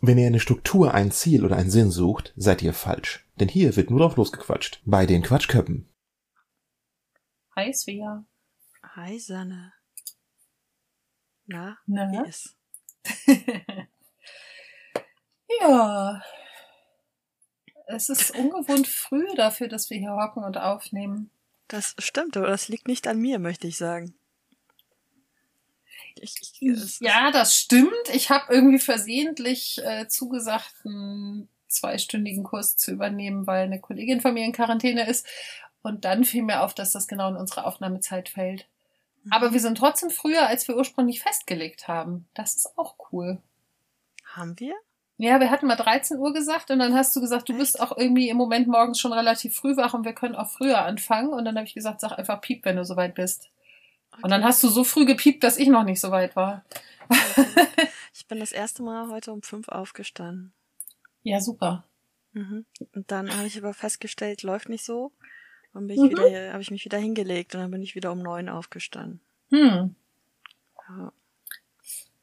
Wenn ihr eine Struktur, ein Ziel oder einen Sinn sucht, seid ihr falsch. Denn hier wird nur drauf losgequatscht. Bei den Quatschköppen. Hi Svea. Hi Sanne. Na, Na? wie ist? ja. Es ist ungewohnt früh dafür, dass wir hier hocken und aufnehmen. Das stimmt, aber das liegt nicht an mir, möchte ich sagen. Ich, ich, es- Ja, das stimmt. Ich habe irgendwie versehentlich äh, zugesagt, einen zweistündigen Kurs zu übernehmen, weil eine Kollegin von mir in Quarantäne ist. Und dann fiel mir auf, dass das genau in unsere Aufnahmezeit fällt. Aber wir sind trotzdem früher, als wir ursprünglich festgelegt haben. Das ist auch cool. Haben wir? Ja, wir hatten mal 13 Uhr gesagt und dann hast du gesagt, du bist auch irgendwie im Moment morgens schon relativ früh wach und wir können auch früher anfangen. Und dann habe ich gesagt, sag einfach piep, wenn du soweit bist. Und dann hast du so früh gepiept, dass ich noch nicht so weit war. Ich bin das erste Mal heute um fünf aufgestanden. Ja, super. Mhm. Und dann habe ich aber festgestellt, läuft nicht so. Dann bin ich Mhm. wieder, habe ich mich wieder hingelegt und dann bin ich wieder um neun aufgestanden. Hm. Ja.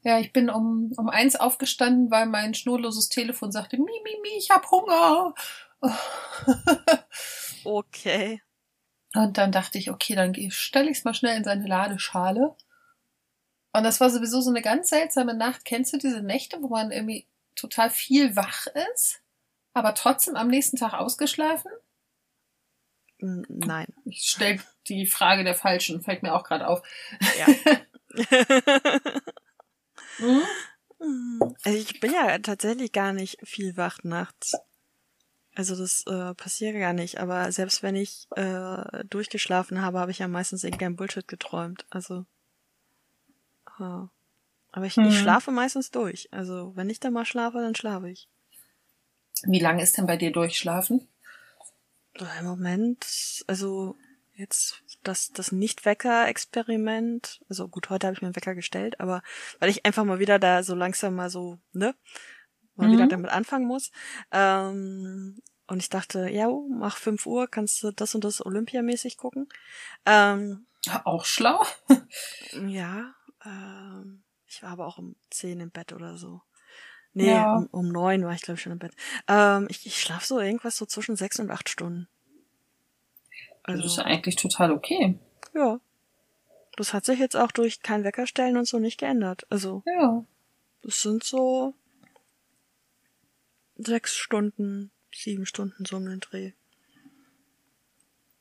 Ja, ich bin um, um eins aufgestanden, weil mein schnurloses Telefon sagte, mi, mi, mi, ich hab Hunger. Okay. Und dann dachte ich, okay, dann stelle ich es mal schnell in seine Ladeschale. Und das war sowieso so eine ganz seltsame Nacht. Kennst du diese Nächte, wo man irgendwie total viel wach ist, aber trotzdem am nächsten Tag ausgeschlafen? Nein. Ich stelle die Frage der Falschen, fällt mir auch gerade auf. Ja. Hm? Also ich bin ja tatsächlich gar nicht viel wach nachts. Also das äh, passiert gar nicht. Aber selbst wenn ich äh, durchgeschlafen habe, habe ich ja meistens irgendein Bullshit geträumt. Also. Äh, aber ich, Mhm. ich schlafe meistens durch. Also wenn ich dann mal schlafe, dann schlafe ich. Wie lange ist denn bei dir durchschlafen? Äh, Im Moment, also jetzt das, das Nicht-Wecker-Experiment, also gut, heute habe ich mir einen Wecker gestellt, aber weil ich einfach mal wieder da so langsam mal so, ne, mal Mhm. wieder damit anfangen muss. Ähm, und ich dachte, ja, mach 5 Uhr, kannst du das und das Olympiamäßig gucken. Ähm, Auch schlau. ja, ähm, ich war aber auch um 10 im Bett oder so. Nee, Ja. um, um 9 war ich, glaube ich, schon im Bett. Ähm, ich ich schlafe so irgendwas so zwischen 6 und 8 Stunden. Das Also, ist ja eigentlich total okay. Ja. Das hat sich jetzt auch durch kein Weckerstellen und so nicht geändert. Also, Ja. das sind so sechs Stunden, sieben Stunden so um den Dreh.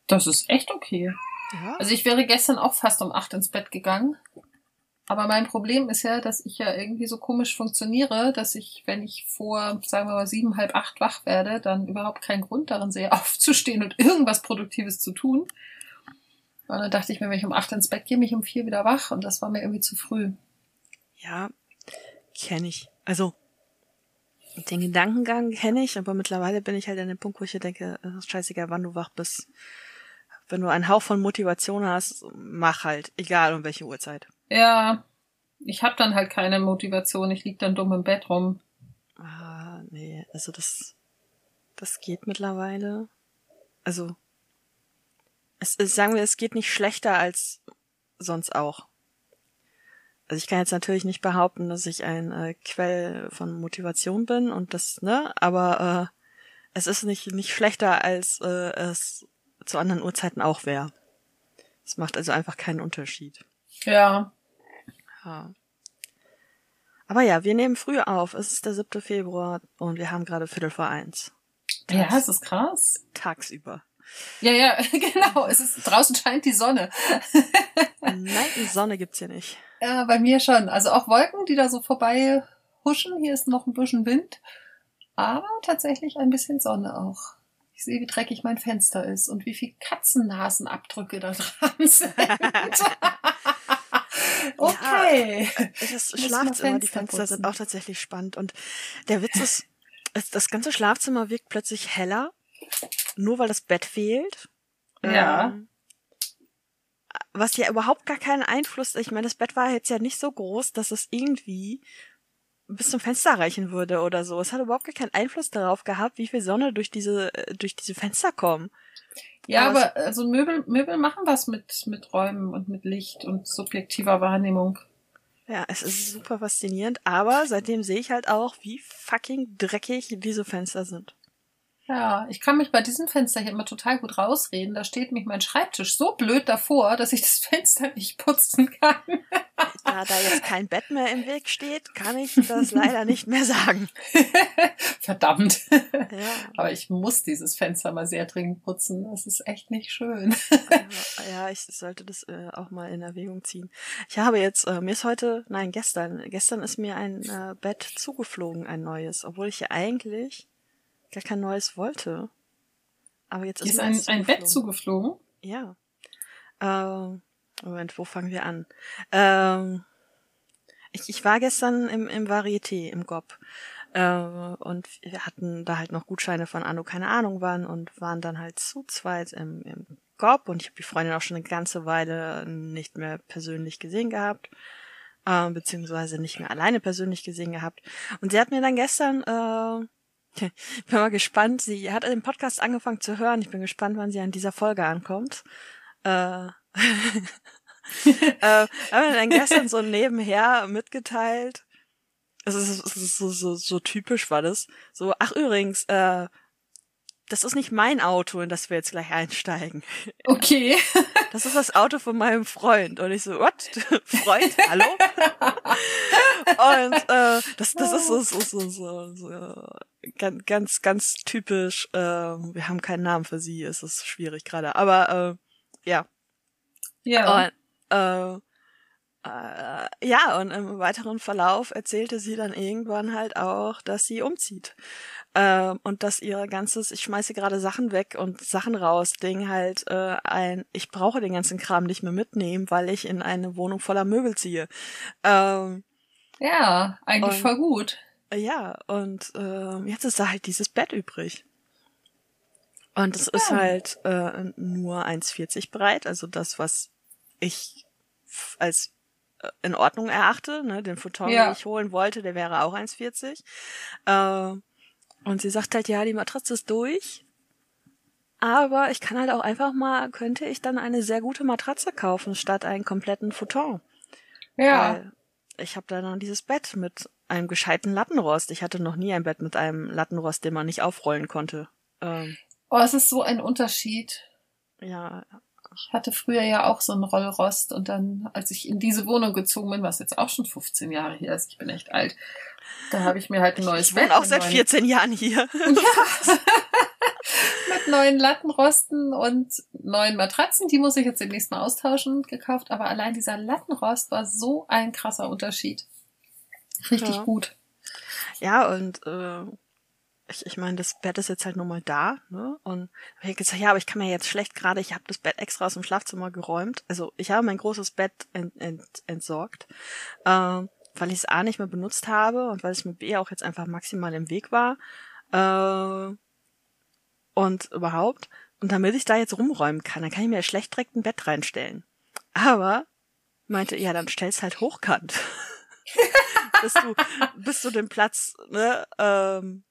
Das ist echt okay. Ja. Also ich wäre gestern auch fast um acht ins Bett gegangen. Aber mein Problem ist ja, dass ich ja irgendwie so komisch funktioniere, dass ich, wenn ich vor, sagen wir mal, sieben, halb acht wach werde, dann überhaupt keinen Grund darin sehe, aufzustehen und irgendwas Produktives zu tun. Und dann dachte ich mir, wenn ich um acht ins Bett gehe, mich um vier wieder wach und das war mir irgendwie zu früh. Ja, kenne ich. Also, den Gedankengang kenne ich, aber mittlerweile bin ich halt an dem Punkt, wo ich hier denke, es ist scheißegal, wann du wach bist. Wenn du einen Hauch von Motivation hast, mach halt, egal um welche Uhrzeit. Ja, ich habe dann halt keine Motivation, ich lieg dann dumm im Bett rum. Ah, nee, also das, das geht mittlerweile. Also, es, es, sagen wir, es geht nicht schlechter als sonst auch. Also ich kann jetzt natürlich nicht behaupten, dass ich ein äh, Quell von Motivation bin und das, ne, aber äh, es ist nicht, nicht schlechter, als äh, es zu anderen Uhrzeiten auch wäre. Es macht also einfach keinen Unterschied. Ja, Ja. Aber ja, wir nehmen früh auf. Es ist der 7. Februar und wir haben gerade Viertel vor eins. ja, es ist krass. Tagsüber. Ja, ja, genau. Es ist draußen scheint die Sonne. Nein, die Sonne gibt's hier nicht. Ja, bei mir schon. Also auch Wolken, die da so vorbei huschen. Hier ist noch ein bisschen Wind. Aber tatsächlich ein bisschen Sonne auch. Ich sehe, wie dreckig mein Fenster ist und wie viel Katzennasenabdrücke da dran sind. okay. Das Muss mal Schlafzimmer, die Fenster Fenster sind putzen. auch tatsächlich spannend. Und der Witz ist, das ganze Schlafzimmer wirkt plötzlich heller, nur weil das Bett fehlt. Ja. Ähm, was ja überhaupt gar keinen Einfluss, ich meine, das Bett war jetzt ja nicht so groß, dass es irgendwie bis zum Fenster reichen würde oder so. Es hat überhaupt gar keinen Einfluss darauf gehabt, wie viel Sonne durch diese, äh, durch diese Fenster kommen. Ja, Aber aber also Möbel, Möbel machen was mit, mit Räumen und mit Licht und subjektiver Wahrnehmung. Ja, es ist super faszinierend, aber seitdem sehe ich halt auch, wie fucking dreckig diese Fenster sind. Ja, ich kann mich bei diesem Fenster hier immer total gut rausreden. Da steht mich mein Schreibtisch so blöd davor, dass ich das Fenster nicht putzen kann. Da da jetzt kein Bett mehr im Weg steht, kann ich das leider nicht mehr sagen. Verdammt. Ja. Aber ich muss dieses Fenster mal sehr dringend putzen. Das ist echt nicht schön. Ja, ich sollte das äh, auch mal in Erwägung ziehen. Ich habe jetzt, äh, mir ist heute, nein, gestern, gestern ist mir ein äh, Bett zugeflogen, ein neues, obwohl ich ja eigentlich gar kein neues wollte. Aber jetzt ist, Ist ein, ein Bett zugeflogen. Ja. Ähm, Moment, wo fangen wir an? Ähm, ich, ich war gestern im, im Varieté, im GOP. Äh, und wir hatten da halt noch Gutscheine von Anno, keine Ahnung wann, und waren dann halt zu zweit im, im GOP. Und ich habe die Freundin auch schon eine ganze Weile nicht mehr persönlich gesehen gehabt. Äh, beziehungsweise nicht mehr alleine persönlich gesehen gehabt. Und sie hat mir dann gestern äh, bin mal gespannt. Sie hat den Podcast angefangen zu hören. Ich bin gespannt, wann sie an dieser Folge ankommt. Äh, äh, haben wir dann gestern so nebenher mitgeteilt. Es ist, es ist so, so, so typisch war das. So, ach übrigens, äh, das ist nicht mein Auto, in das wir jetzt gleich einsteigen. Okay. Das ist das Auto von meinem Freund. Und ich so, what? Freund? Hallo? Und äh, das, das ist so, so, so, so, so ganz, ganz, ganz typisch. Äh, wir haben keinen Namen für sie, es ist schwierig gerade. Aber äh, ja. Ja. Und, äh, äh, ja, und im weiteren Verlauf erzählte sie dann irgendwann halt auch, dass sie umzieht. Ähm, und dass ihr ganzes, ich schmeiße gerade Sachen weg und Sachen raus, Ding halt äh, ein, ich brauche den ganzen Kram nicht mehr mitnehmen, weil ich in eine Wohnung voller Möbel ziehe. Ähm, Ja, eigentlich Und- voll gut. ja, und ähm, jetzt ist da halt dieses Bett übrig. Und es ist Ja. halt äh, nur 1,40 breit, also das, was ich als äh, in Ordnung erachte. Ne? Den Futon, Ja. den ich holen wollte, der wäre auch 1,40. Äh, und sie sagt halt, ja, die Matratze ist durch. Aber ich kann halt auch einfach mal, könnte ich dann eine sehr gute Matratze kaufen, statt einen kompletten Futon. Ja. Weil ich habe da dann dieses Bett mit einem gescheiten Lattenrost. Ich hatte noch nie ein Bett mit einem Lattenrost, den man nicht aufrollen konnte. Ähm, Oh, es ist so ein Unterschied. ja, Ich hatte früher ja auch so einen Rollrost und dann, als ich in diese Wohnung gezogen bin, was jetzt auch schon 15 Jahre her ist, ich bin echt alt, da habe ich mir halt ein neues ich Bett wohne auch mit seit neuen- 14 Jahren hier. Ja. mit neuen Lattenrosten und neuen Matratzen. Die muss ich jetzt demnächst mal austauschen, gekauft. Aber allein dieser Lattenrost war so ein krasser Unterschied. Richtig Ja. gut. Ja, und äh, ich, ich meine, das Bett ist jetzt halt nur mal da, ne? Und ich gesagt, ja, aber ich kann mir jetzt schlecht gerade, ich habe das Bett extra aus dem Schlafzimmer geräumt. Also ich habe mein großes Bett ent, ent, entsorgt, ähm, weil ich es A nicht mehr benutzt habe und weil es mir B auch jetzt einfach maximal im Weg war. Äh, und überhaupt. Und damit ich da jetzt rumräumen kann, dann kann ich mir schlecht direkt ein Bett reinstellen. Aber meinte, ja, dann stell's halt hochkant. bis du, bis du den Platz ne, ähm,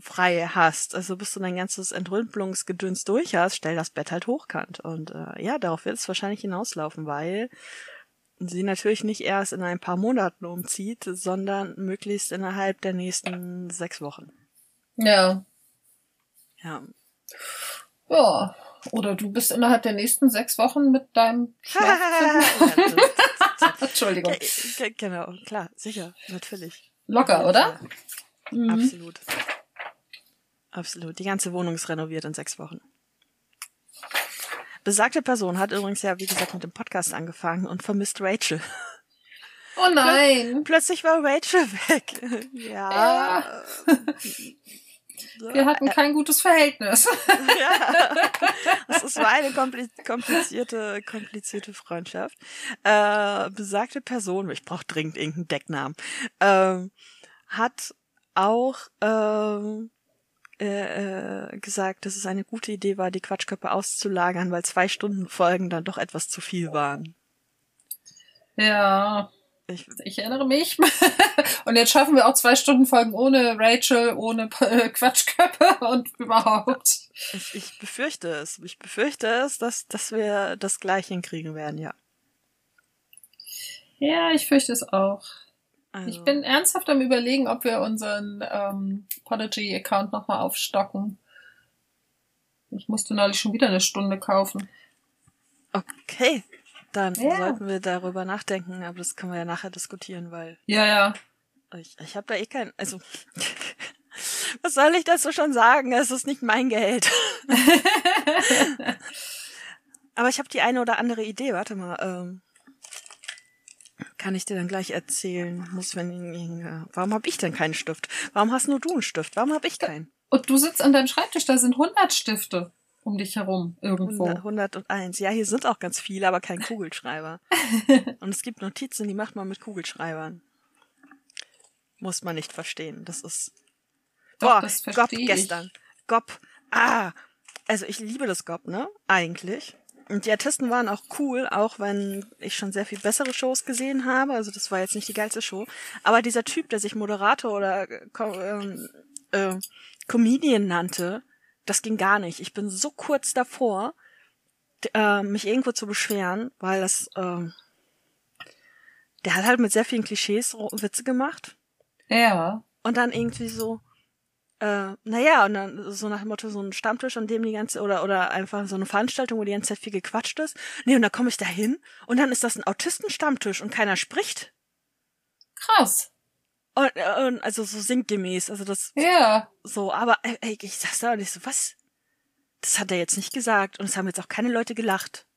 frei hast. Also bis du dein ganzes Entrümpelungsgedöns durch hast, stell das Bett halt hochkant. Und äh, ja, darauf wird es wahrscheinlich hinauslaufen, weil sie natürlich nicht erst in ein paar Monaten umzieht, sondern möglichst innerhalb der nächsten sechs Wochen. Ja. Ja. Ja. Oder du bist innerhalb der nächsten sechs Wochen mit deinem. Entschuldigung. Ge- genau, klar, sicher, natürlich. Locker, oder? Ja, Mhm. Absolut. Absolut. Die ganze Wohnung ist renoviert in sechs Wochen. Besagte Person hat übrigens ja, wie gesagt, mit dem Podcast angefangen und vermisst Rachel. Oh nein. Plötzlich war Rachel weg. Ja. Wir hatten kein gutes Verhältnis. ja. Das ist- war eine kompli- komplizierte, komplizierte Freundschaft. Äh, besagte Person, ich brauche dringend irgendeinen Decknamen, ähm, hat auch äh, äh, gesagt, dass es eine gute Idee war, die Quatschköpfe auszulagern, weil zwei Stunden Folgen dann doch etwas zu viel waren. Ja, Ich, ich erinnere mich. Und jetzt schaffen wir auch zwei Stunden Folgen ohne Rachel, ohne äh, Quatschköpfe und überhaupt. ich, ich befürchte es. Ich befürchte es, dass, dass wir das gleich hinkriegen werden, ja. Ja, ich fürchte es auch. Also, Ich bin ernsthaft am überlegen, ob wir unseren ähm, Podigy-Account nochmal aufstocken. Ich musste neulich schon wieder eine Stunde kaufen. okay. Dann Ja. sollten wir darüber nachdenken, aber das können wir ja nachher diskutieren, weil Ja, ja. ich, ich habe da eh kein, also was soll ich dazu schon sagen? Es ist nicht mein Geld. Aber ich habe die eine oder andere Idee. Warte mal. Ähm, kann ich dir dann gleich erzählen? Muss wenn äh, warum habe ich denn keinen Stift? Warum hast nur du einen Stift? Warum habe ich keinen? Und du sitzt an deinem Schreibtisch, da sind 100 Stifte um dich herum irgendwo. 100, 101. Ja, hier sind auch ganz viele, aber kein Kugelschreiber. Und es gibt Notizen, die macht man mit Kugelschreibern. Muss man nicht verstehen. Das ist. Doch, Boah, das Gob versteh ich. gestern. Gob. Ah. Also ich liebe das Gob, ne? Eigentlich. Und die Artisten waren auch cool, auch wenn ich schon sehr viel bessere Shows gesehen habe. Also das war jetzt nicht die geilste Show. Aber dieser Typ, der sich Moderator oder äh, ähm, äh, Comedian nannte, das ging gar nicht. Ich bin so kurz davor, äh, mich irgendwo zu beschweren, weil das, ähm, der hat halt mit sehr vielen Klischees Witze gemacht. Ja. Und dann irgendwie so, äh, naja, und dann so nach dem Motto so ein Stammtisch, an dem die ganze, oder, oder einfach so eine Veranstaltung, wo die ganze Zeit viel gequatscht ist. Nee, und dann komme ich da hin und dann ist das ein Autistenstammtisch und keiner spricht. Krass. Und, und also so sinngemäß, also das Ja. so, aber ey, ey, ich saß da und ich so, was? Das hat er jetzt nicht gesagt und es haben jetzt auch keine Leute gelacht.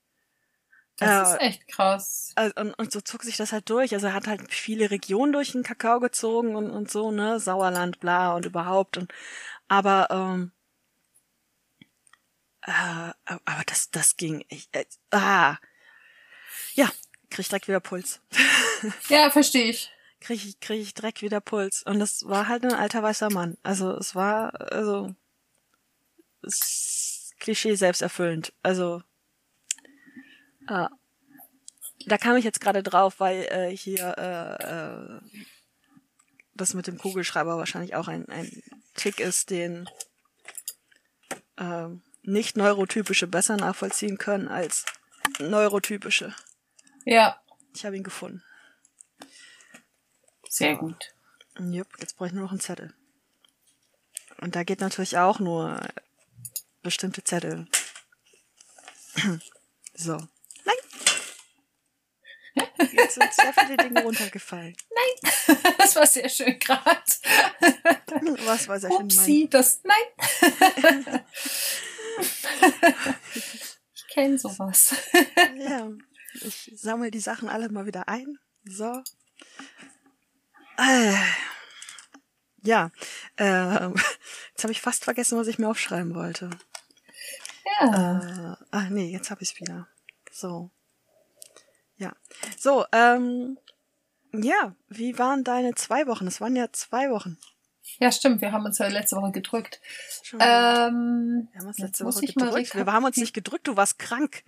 Das Äh, ist echt krass. Also, und, und so zog sich das halt durch. Also er hat halt viele Regionen durch den Kakao gezogen und, und so, ne? Sauerland, bla und überhaupt. Und aber ähm, äh, aber das, das ging echt. Äh, ah. Ja, krieg ich direkt wieder Puls. Ja, verstehe ich. krieg ich, krieg ich direkt wieder Puls. Und das war halt ein alter weißer Mann. Also es war, also Klischee selbsterfüllend. Also äh, da kam ich jetzt gerade drauf, weil äh, hier äh, äh, das mit dem Kugelschreiber wahrscheinlich auch ein, ein Tick ist, den äh, nicht neurotypische besser nachvollziehen können als neurotypische. Ja. Ich habe ihn gefunden. Sehr gut. Jupp, jetzt brauche ich nur noch einen Zettel. Und da geht natürlich auch nur bestimmte Zettel. So. Nein! Jetzt sind sehr viele Dinge runtergefallen. Das war sehr schön gerade. Was war sehr schön Upsi, das. Nein. ich kenne sowas. mein. Ja, ich sammle die Sachen alle mal wieder ein. So. Äh. Ja, äh, jetzt habe ich fast vergessen, was ich mir aufschreiben wollte. Ja. Äh, ah, nee, jetzt habe ich es wieder. So. Ja. So, ähm, ja, wie waren deine zwei Wochen? Es waren ja zwei Wochen. Ja, stimmt. Wir haben uns ja letzte Woche gedrückt. Ähm, wir haben uns letzte Woche gedrückt. Wir haben uns nicht gedrückt, du warst krank.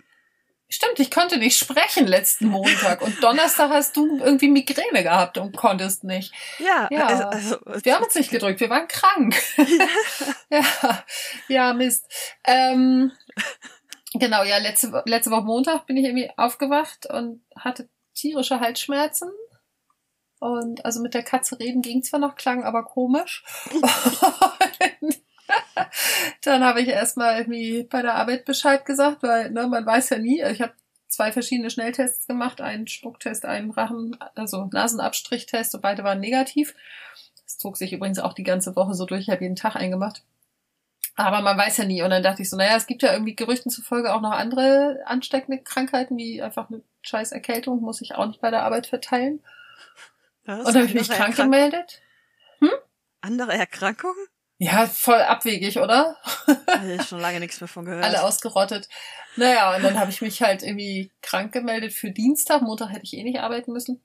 Stimmt, ich konnte nicht sprechen letzten Montag und Donnerstag hast du irgendwie Migräne gehabt und konntest nicht. Ja, Ja. also, also Wir haben uns nicht gedrückt, wir waren krank. ja, ja, Mist. Ähm, genau, ja, letzte, letzte Woche Montag bin ich irgendwie aufgewacht und hatte tierische Halsschmerzen. Und also mit der Katze reden ging zwar noch, klang aber komisch. Dann habe ich erstmal irgendwie bei der Arbeit Bescheid gesagt, weil ne, man weiß ja nie. Ich habe zwei verschiedene Schnelltests gemacht, einen Spucktest, einen Rachen, also Nasenabstrichtest und beide waren negativ. Das zog sich übrigens auch die ganze Woche so durch. Ich habe jeden Tag eingemacht. Aber man weiß ja nie. Und dann dachte ich so, naja, es gibt ja irgendwie Gerüchten zufolge auch noch andere ansteckende Krankheiten, wie einfach eine scheiß Erkältung, muss ich auch nicht bei der Arbeit verteilen. Was? Und dann habe ich mich krank gemeldet. Andere Erkrankungen? Ja, voll abwegig, oder? Habe ich schon lange nichts mehr von gehört. Alle ausgerottet. Naja, und dann habe ich mich halt irgendwie krank gemeldet für Dienstag. Montag hätte ich eh nicht arbeiten müssen.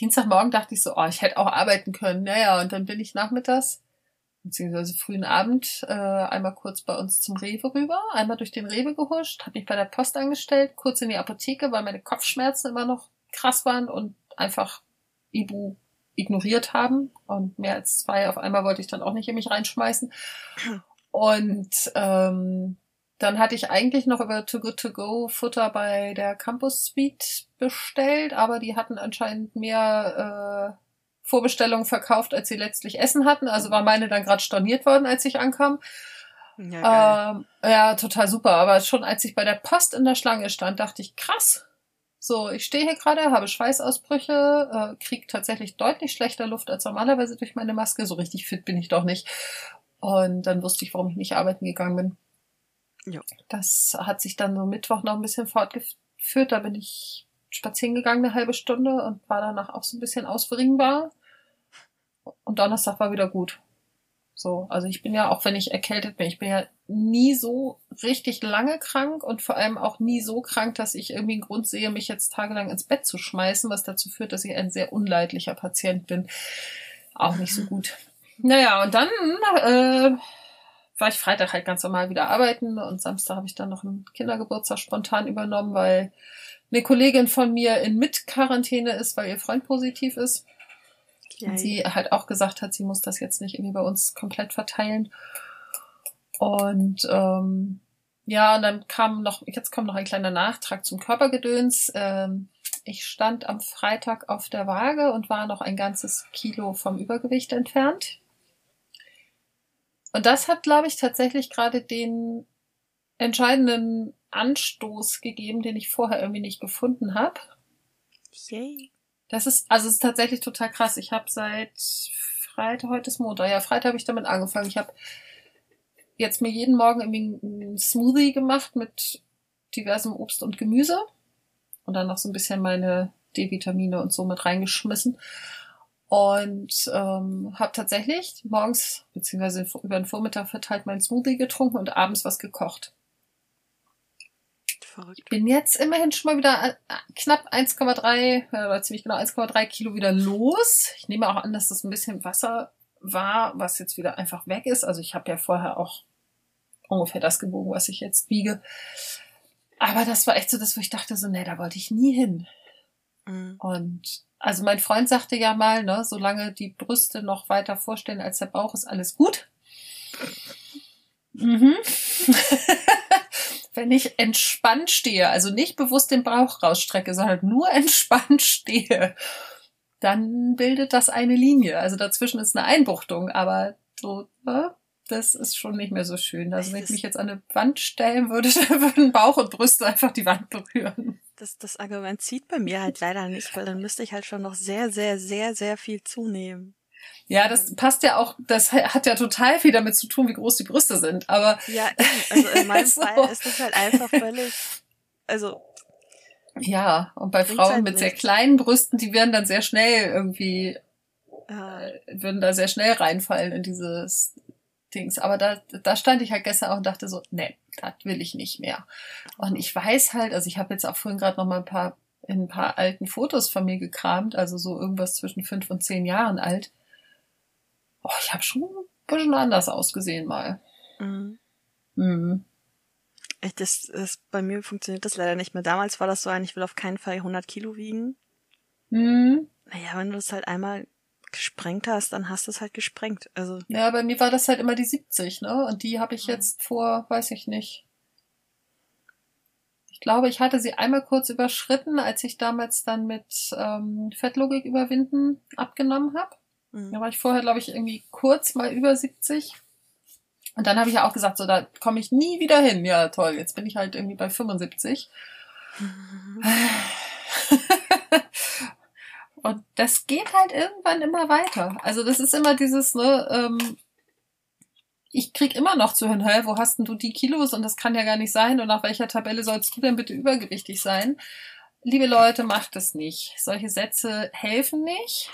Dienstagmorgen dachte ich so, oh, ich hätte auch arbeiten können. Naja, und dann bin ich nachmittags, beziehungsweise frühen Abend, äh, einmal kurz bei uns zum Rewe rüber, einmal durch den Rewe gehuscht, habe mich bei der Post angestellt, kurz in die Apotheke, weil meine Kopfschmerzen immer noch krass waren und einfach Ibu ignoriert haben. Und mehr als zwei auf einmal wollte ich dann auch nicht in mich reinschmeißen. Und ähm, dann hatte ich eigentlich noch über Too Good To Go Futter bei der Campus Suite bestellt, aber die hatten anscheinend mehr äh, Vorbestellungen verkauft, als sie letztlich Essen hatten. Also war meine dann gerade storniert worden, als ich ankam. Ja, ähm, ja, total super. Aber schon als ich bei der Post in der Schlange stand, dachte ich, krass. So, ich stehe hier gerade, habe Schweißausbrüche, äh, kriege tatsächlich deutlich schlechter Luft als normalerweise durch meine Maske. So richtig fit bin ich doch nicht. Und dann wusste ich, warum ich nicht arbeiten gegangen bin. Ja. Das hat sich dann so Mittwoch noch ein bisschen fortgeführt. Da bin ich spazieren gegangen eine halbe Stunde und war danach auch so ein bisschen ausbringbar. Und Donnerstag war wieder gut. So, also ich bin ja, auch wenn ich erkältet bin, ich bin ja nie so richtig lange krank und vor allem auch nie so krank, dass ich irgendwie einen Grund sehe, mich jetzt tagelang ins Bett zu schmeißen, was dazu führt, dass ich ein sehr unleidlicher Patient bin. Auch nicht so gut. Naja, und dann äh, war ich Freitag halt ganz normal wieder arbeiten und Samstag habe ich dann noch einen Kindergeburtstag spontan übernommen, weil eine Kollegin von mir in Mitquarantäne ist, weil ihr Freund positiv ist. Okay. Und sie halt auch gesagt hat, sie muss das jetzt nicht irgendwie bei uns komplett verteilen. Und ähm, ja, und dann kam noch, jetzt kommt noch ein kleiner Nachtrag zum Körpergedöns. Ähm, ich stand am Freitag auf der Waage und war noch ein ganzes Kilo vom Übergewicht entfernt. Und das hat, glaube ich, tatsächlich gerade den entscheidenden Anstoß gegeben, den ich vorher irgendwie nicht gefunden habe. Yay. Das ist, also es ist tatsächlich total krass. Ich habe seit Freitag, heute ist Montag, ja, Freitag habe ich damit angefangen. Ich habe jetzt mir jeden Morgen irgendwie einen Smoothie gemacht mit diversem Obst und Gemüse und dann noch so ein bisschen meine D-Vitamine und so mit reingeschmissen und ähm, habe tatsächlich morgens beziehungsweise über den Vormittag verteilt meinen Smoothie getrunken und abends was gekocht. Verrückt. Ich bin jetzt immerhin schon mal wieder äh, knapp 1,3 oder ziemlich genau 1,3 Kilo wieder los. Ich nehme auch an, dass das ein bisschen Wasser war, was jetzt wieder einfach weg ist. Also ich habe ja vorher auch ungefähr das gewogen, was ich jetzt wiege. Aber das war echt so das, wo ich dachte so, nee, da wollte ich nie hin. Mhm. Und also mein Freund sagte ja mal, ne, solange die Brüste noch weiter vorstellen als der Bauch, ist alles gut. Mhm. Wenn ich entspannt stehe, also nicht bewusst den Bauch rausstrecke, sondern nur entspannt stehe, dann bildet das eine Linie. Also dazwischen ist eine Einbuchtung, aber so, ne, das ist schon nicht mehr so schön. Also wenn ich mich jetzt an eine Wand stellen würde, dann würden Bauch und Brüste einfach die Wand berühren das, das Argument zieht bei mir halt leider nicht, weil dann müsste ich halt schon noch sehr, sehr, sehr, sehr viel zunehmen. Ja, das passt ja auch, das hat ja total viel damit zu tun, wie groß die Brüste sind, aber. Ja, also in meinem so. Fall ist das halt einfach völlig, also. Ja, und bei Frauen halt mit nicht. sehr kleinen Brüsten, die werden dann sehr schnell irgendwie, ja. äh, würden da sehr schnell reinfallen in dieses Dings. Aber da, da stand ich halt gestern auch und dachte so, nee, das will ich nicht mehr. Und ich weiß halt, also ich habe jetzt auch vorhin gerade noch mal ein paar in ein paar alten Fotos von mir gekramt, also so irgendwas zwischen fünf und zehn Jahren alt. Oh, ich habe schon ein bisschen anders ausgesehen mal. Mhm. Mhm. Ich, das, das, bei mir funktioniert das leider nicht mehr. Damals war das so ein, ich will auf keinen Fall 100 Kilo wiegen. Mhm. Naja, wenn du das halt einmal gesprengt hast, dann hast du es halt gesprengt. Also ja, bei mir war das halt immer die 70, ne? Und die habe ich jetzt vor, weiß ich nicht. Ich glaube, ich hatte sie einmal kurz überschritten, als ich damals dann mit ähm, Fettlogik überwinden abgenommen habe. Mhm. Da war ich vorher, glaube ich, irgendwie kurz mal über 70. Und dann habe ich ja auch gesagt, so, da komme ich nie wieder hin. Ja, toll, jetzt bin ich halt irgendwie bei 75. Mhm. Und das geht halt irgendwann immer weiter. Also das ist immer dieses, ne, ähm, ich krieg immer noch zu hören, hey, wo hast denn du die Kilos? Und das kann ja gar nicht sein. Und nach welcher Tabelle sollst du denn bitte übergewichtig sein? Liebe Leute, macht es nicht. Solche Sätze helfen nicht,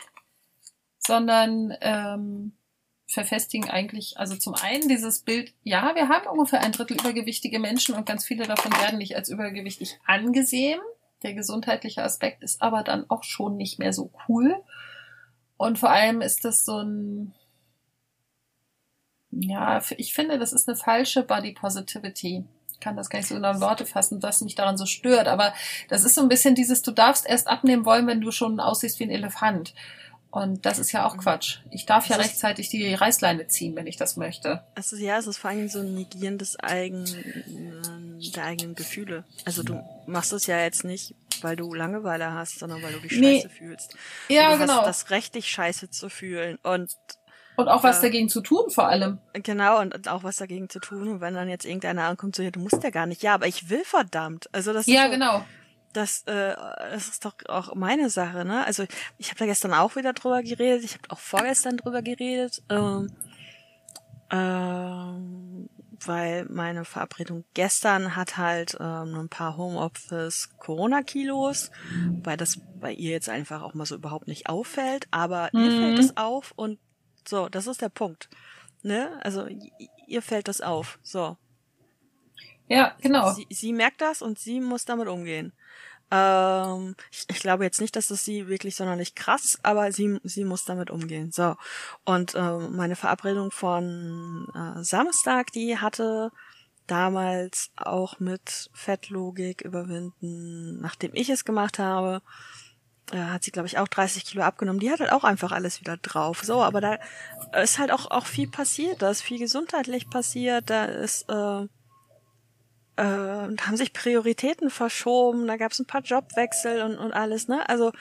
sondern ähm, verfestigen eigentlich, also zum einen dieses Bild, ja, wir haben ungefähr ein Drittel übergewichtige Menschen und ganz viele davon werden nicht als übergewichtig angesehen. Der gesundheitliche Aspekt ist aber dann auch schon nicht mehr so cool. Und vor allem ist das so ein, ja, ich finde, das ist eine falsche Body Positivity. Ich kann das gar nicht so genau in Worte fassen, was mich daran so stört. Aber das ist so ein bisschen dieses, du darfst erst abnehmen wollen, wenn du schon aussiehst wie ein Elefant. Und das ist ja auch Quatsch. Ich darf ja rechtzeitig die Reißleine ziehen, wenn ich das möchte. Es ist, ja, es ist vor allem so ein Negieren des eigenen, der eigenen Gefühle. Also du machst es ja jetzt nicht, weil du Langeweile hast, sondern weil du dich Nee. scheiße fühlst. Ja, du genau. hast das Recht, dich scheiße zu fühlen. Und Und auch was Ja. dagegen zu tun, vor allem. genau, und auch was dagegen zu tun. Und wenn dann jetzt irgendeiner ankommt, so, ja, du musst ja gar nicht. Ja, aber ich will verdammt. Also das Ja, ist so, genau. Das, äh, das ist doch auch meine Sache, ne? Also ich habe da gestern auch wieder drüber geredet, ich habe auch vorgestern drüber geredet, ähm, ähm, weil meine Verabredung gestern hat halt ähm, nur ein paar Homeoffice Corona-Kilos, weil das bei ihr jetzt einfach auch mal so überhaupt nicht auffällt, aber ihr Mhm. fällt es auf und so, das ist der Punkt. Ne? Also ihr fällt das auf. So. Ja, genau. Sie, sie merkt das und sie muss damit umgehen. Ähm, ich, ich glaube jetzt nicht, dass das sie wirklich sonderlich krass, aber sie, sie muss damit umgehen. So. Und ähm, meine Verabredung von äh, Samstag, die hatte damals auch mit Fettlogik überwinden, nachdem ich es gemacht habe, äh, hat sie, glaube ich, auch 30 Kilo abgenommen. Die hat halt auch einfach alles wieder drauf. So, aber da ist halt auch, auch viel passiert. Da ist viel gesundheitlich passiert. Da ist, äh, äh, da haben sich Prioritäten verschoben, da gab es ein paar Jobwechsel und, und alles, ne? Also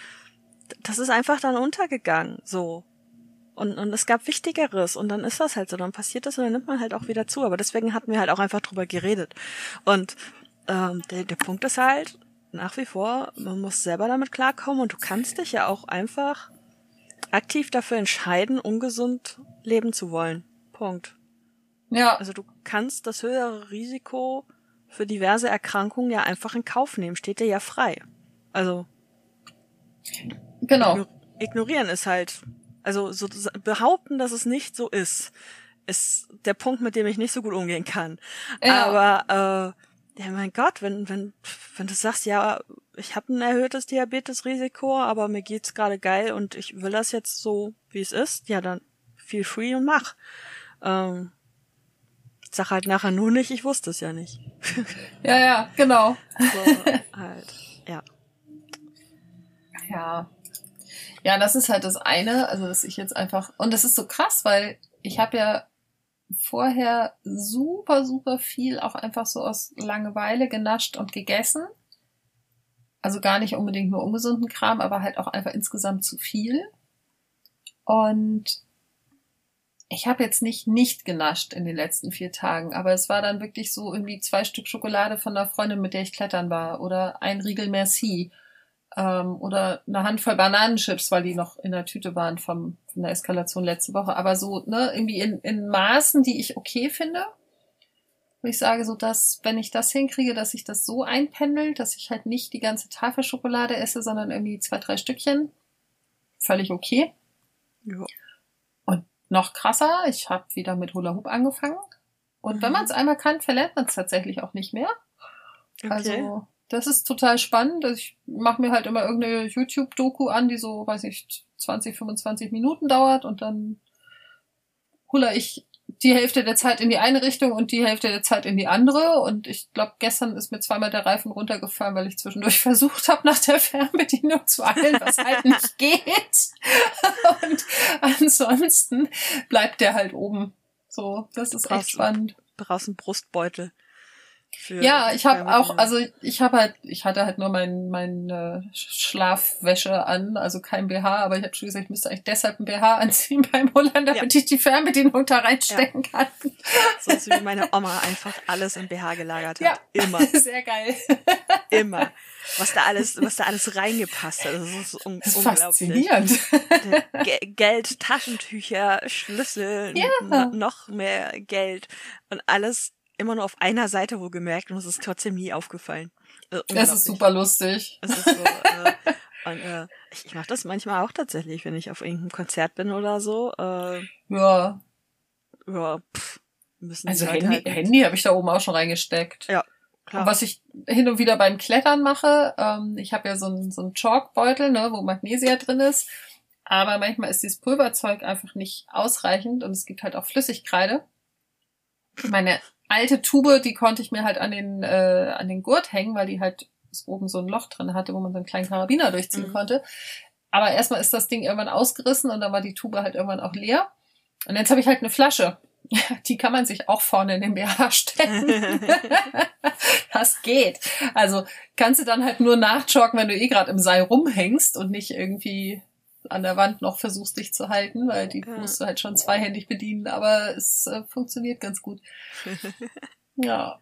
das ist einfach dann untergegangen, so. Und, und es gab Wichtigeres und dann ist das halt so, dann passiert das und dann nimmt man halt auch wieder zu. Aber deswegen hatten wir halt auch einfach drüber geredet. Und ähm, der, der Punkt ist halt, nach wie vor, man muss selber damit klarkommen und du kannst dich ja auch einfach aktiv dafür entscheiden, ungesund leben zu wollen. Punkt. Ja, Also du kannst das höhere Risiko für diverse Erkrankungen ja einfach in Kauf nehmen, steht dir ja frei. Also genau. igno- ignorieren ist halt, also so behaupten, dass es nicht so ist, ist der Punkt, mit dem ich nicht so gut umgehen kann. Ja. Aber äh, ja, mein Gott, wenn wenn wenn du sagst, ja, ich habe ein erhöhtes Diabetesrisiko, aber mir geht's gerade geil und ich will das jetzt so, wie es ist, ja dann feel free und mach. Ähm, sag halt nachher nur nicht, ich wusste es ja nicht. Ja, ja, genau. So, halt, ja. Ja. Ja, das ist halt das eine, also dass ich jetzt einfach und das ist so krass, weil ich habe ja vorher super super viel auch einfach so aus Langeweile genascht und gegessen. Also gar nicht unbedingt nur ungesunden Kram, aber halt auch einfach insgesamt zu viel. Und ich habe jetzt nicht nicht genascht in den letzten vier Tagen, aber es war dann wirklich so irgendwie zwei Stück Schokolade von einer Freundin, mit der ich klettern war, oder ein Riegel Merci ähm, oder eine Handvoll Bananenchips, weil die noch in der Tüte waren vom, von der Eskalation letzte Woche. Aber so, ne, irgendwie in, in Maßen, die ich okay finde. Wo ich sage, so dass, wenn ich das hinkriege, dass ich das so einpendelt, dass ich halt nicht die ganze Tafel Schokolade esse, sondern irgendwie zwei, drei Stückchen. Völlig okay. ja. Noch krasser, ich habe wieder mit Hula Hoop angefangen. Und wenn Mhm. man es einmal kann, verlernt man es tatsächlich auch nicht mehr. Okay. Also, das ist total spannend. Ich mache mir halt immer irgendeine YouTube-Doku an, die so, weiß ich, 20, 25 Minuten dauert und dann huller ich die Hälfte der Zeit in die eine Richtung und die Hälfte der Zeit in die andere. Und ich glaube, gestern ist mir zweimal der Reifen runtergefallen, weil ich zwischendurch versucht habe, nach der Fernbedienung zu eilen, was halt nicht geht. Und ansonsten bleibt der halt oben. So, das ist echt Krass. spannend. brauchst einen Brustbeutel. Ja, ich habe auch, also ich habe halt, ich hatte halt nur mein, mein äh, Schlafwäsche an, also kein BH, aber ich habe schon gesagt, ich müsste eigentlich deshalb ein BH anziehen beim Holland, damit ich die Fernbedienung da reinstecken kann. so ist wie meine Oma einfach alles in BH gelagert hat. Ja. Immer, Sehr geil. immer. Was da alles, was da alles reingepasst hat. Das ist un Das ist unglaublich. faszinierend. Ge Geld, Taschentücher, Schlüssel, Ja. no- noch mehr Geld und alles immer nur auf einer Seite wo gemerkt und es ist trotzdem nie aufgefallen. Äh, Das ist super lustig. Es ist so, äh, und, äh, ich, ich mache das manchmal auch tatsächlich, wenn ich auf irgendeinem Konzert bin oder so. Äh, Ja. ja, pff, müssen Also Handy, halt mit- Handy habe ich da oben auch schon reingesteckt. Ja, klar. Und was ich hin und wieder beim Klettern mache, ähm, ich habe ja so einen so einen Chalkbeutel, ne, wo Magnesia drin ist. Aber manchmal ist dieses Pulverzeug einfach nicht ausreichend und es gibt halt auch Flüssigkreide. Meine alte Tube, die konnte ich mir halt an den, äh, an den Gurt hängen, weil die halt oben so ein Loch drin hatte, wo man so einen kleinen Karabiner durchziehen Mhm. konnte. aber erstmal ist das Ding irgendwann ausgerissen und dann war die Tube halt irgendwann auch leer. Und jetzt habe ich halt eine Flasche. Die kann man sich auch vorne in den BH stellen. das geht. Also kannst du dann halt nur nachjoggen, wenn du eh gerade im Seil rumhängst und nicht irgendwie an der Wand noch versuchst, dich zu halten, weil die ja. musst du halt schon zweihändig bedienen, aber es äh, funktioniert ganz gut. ja.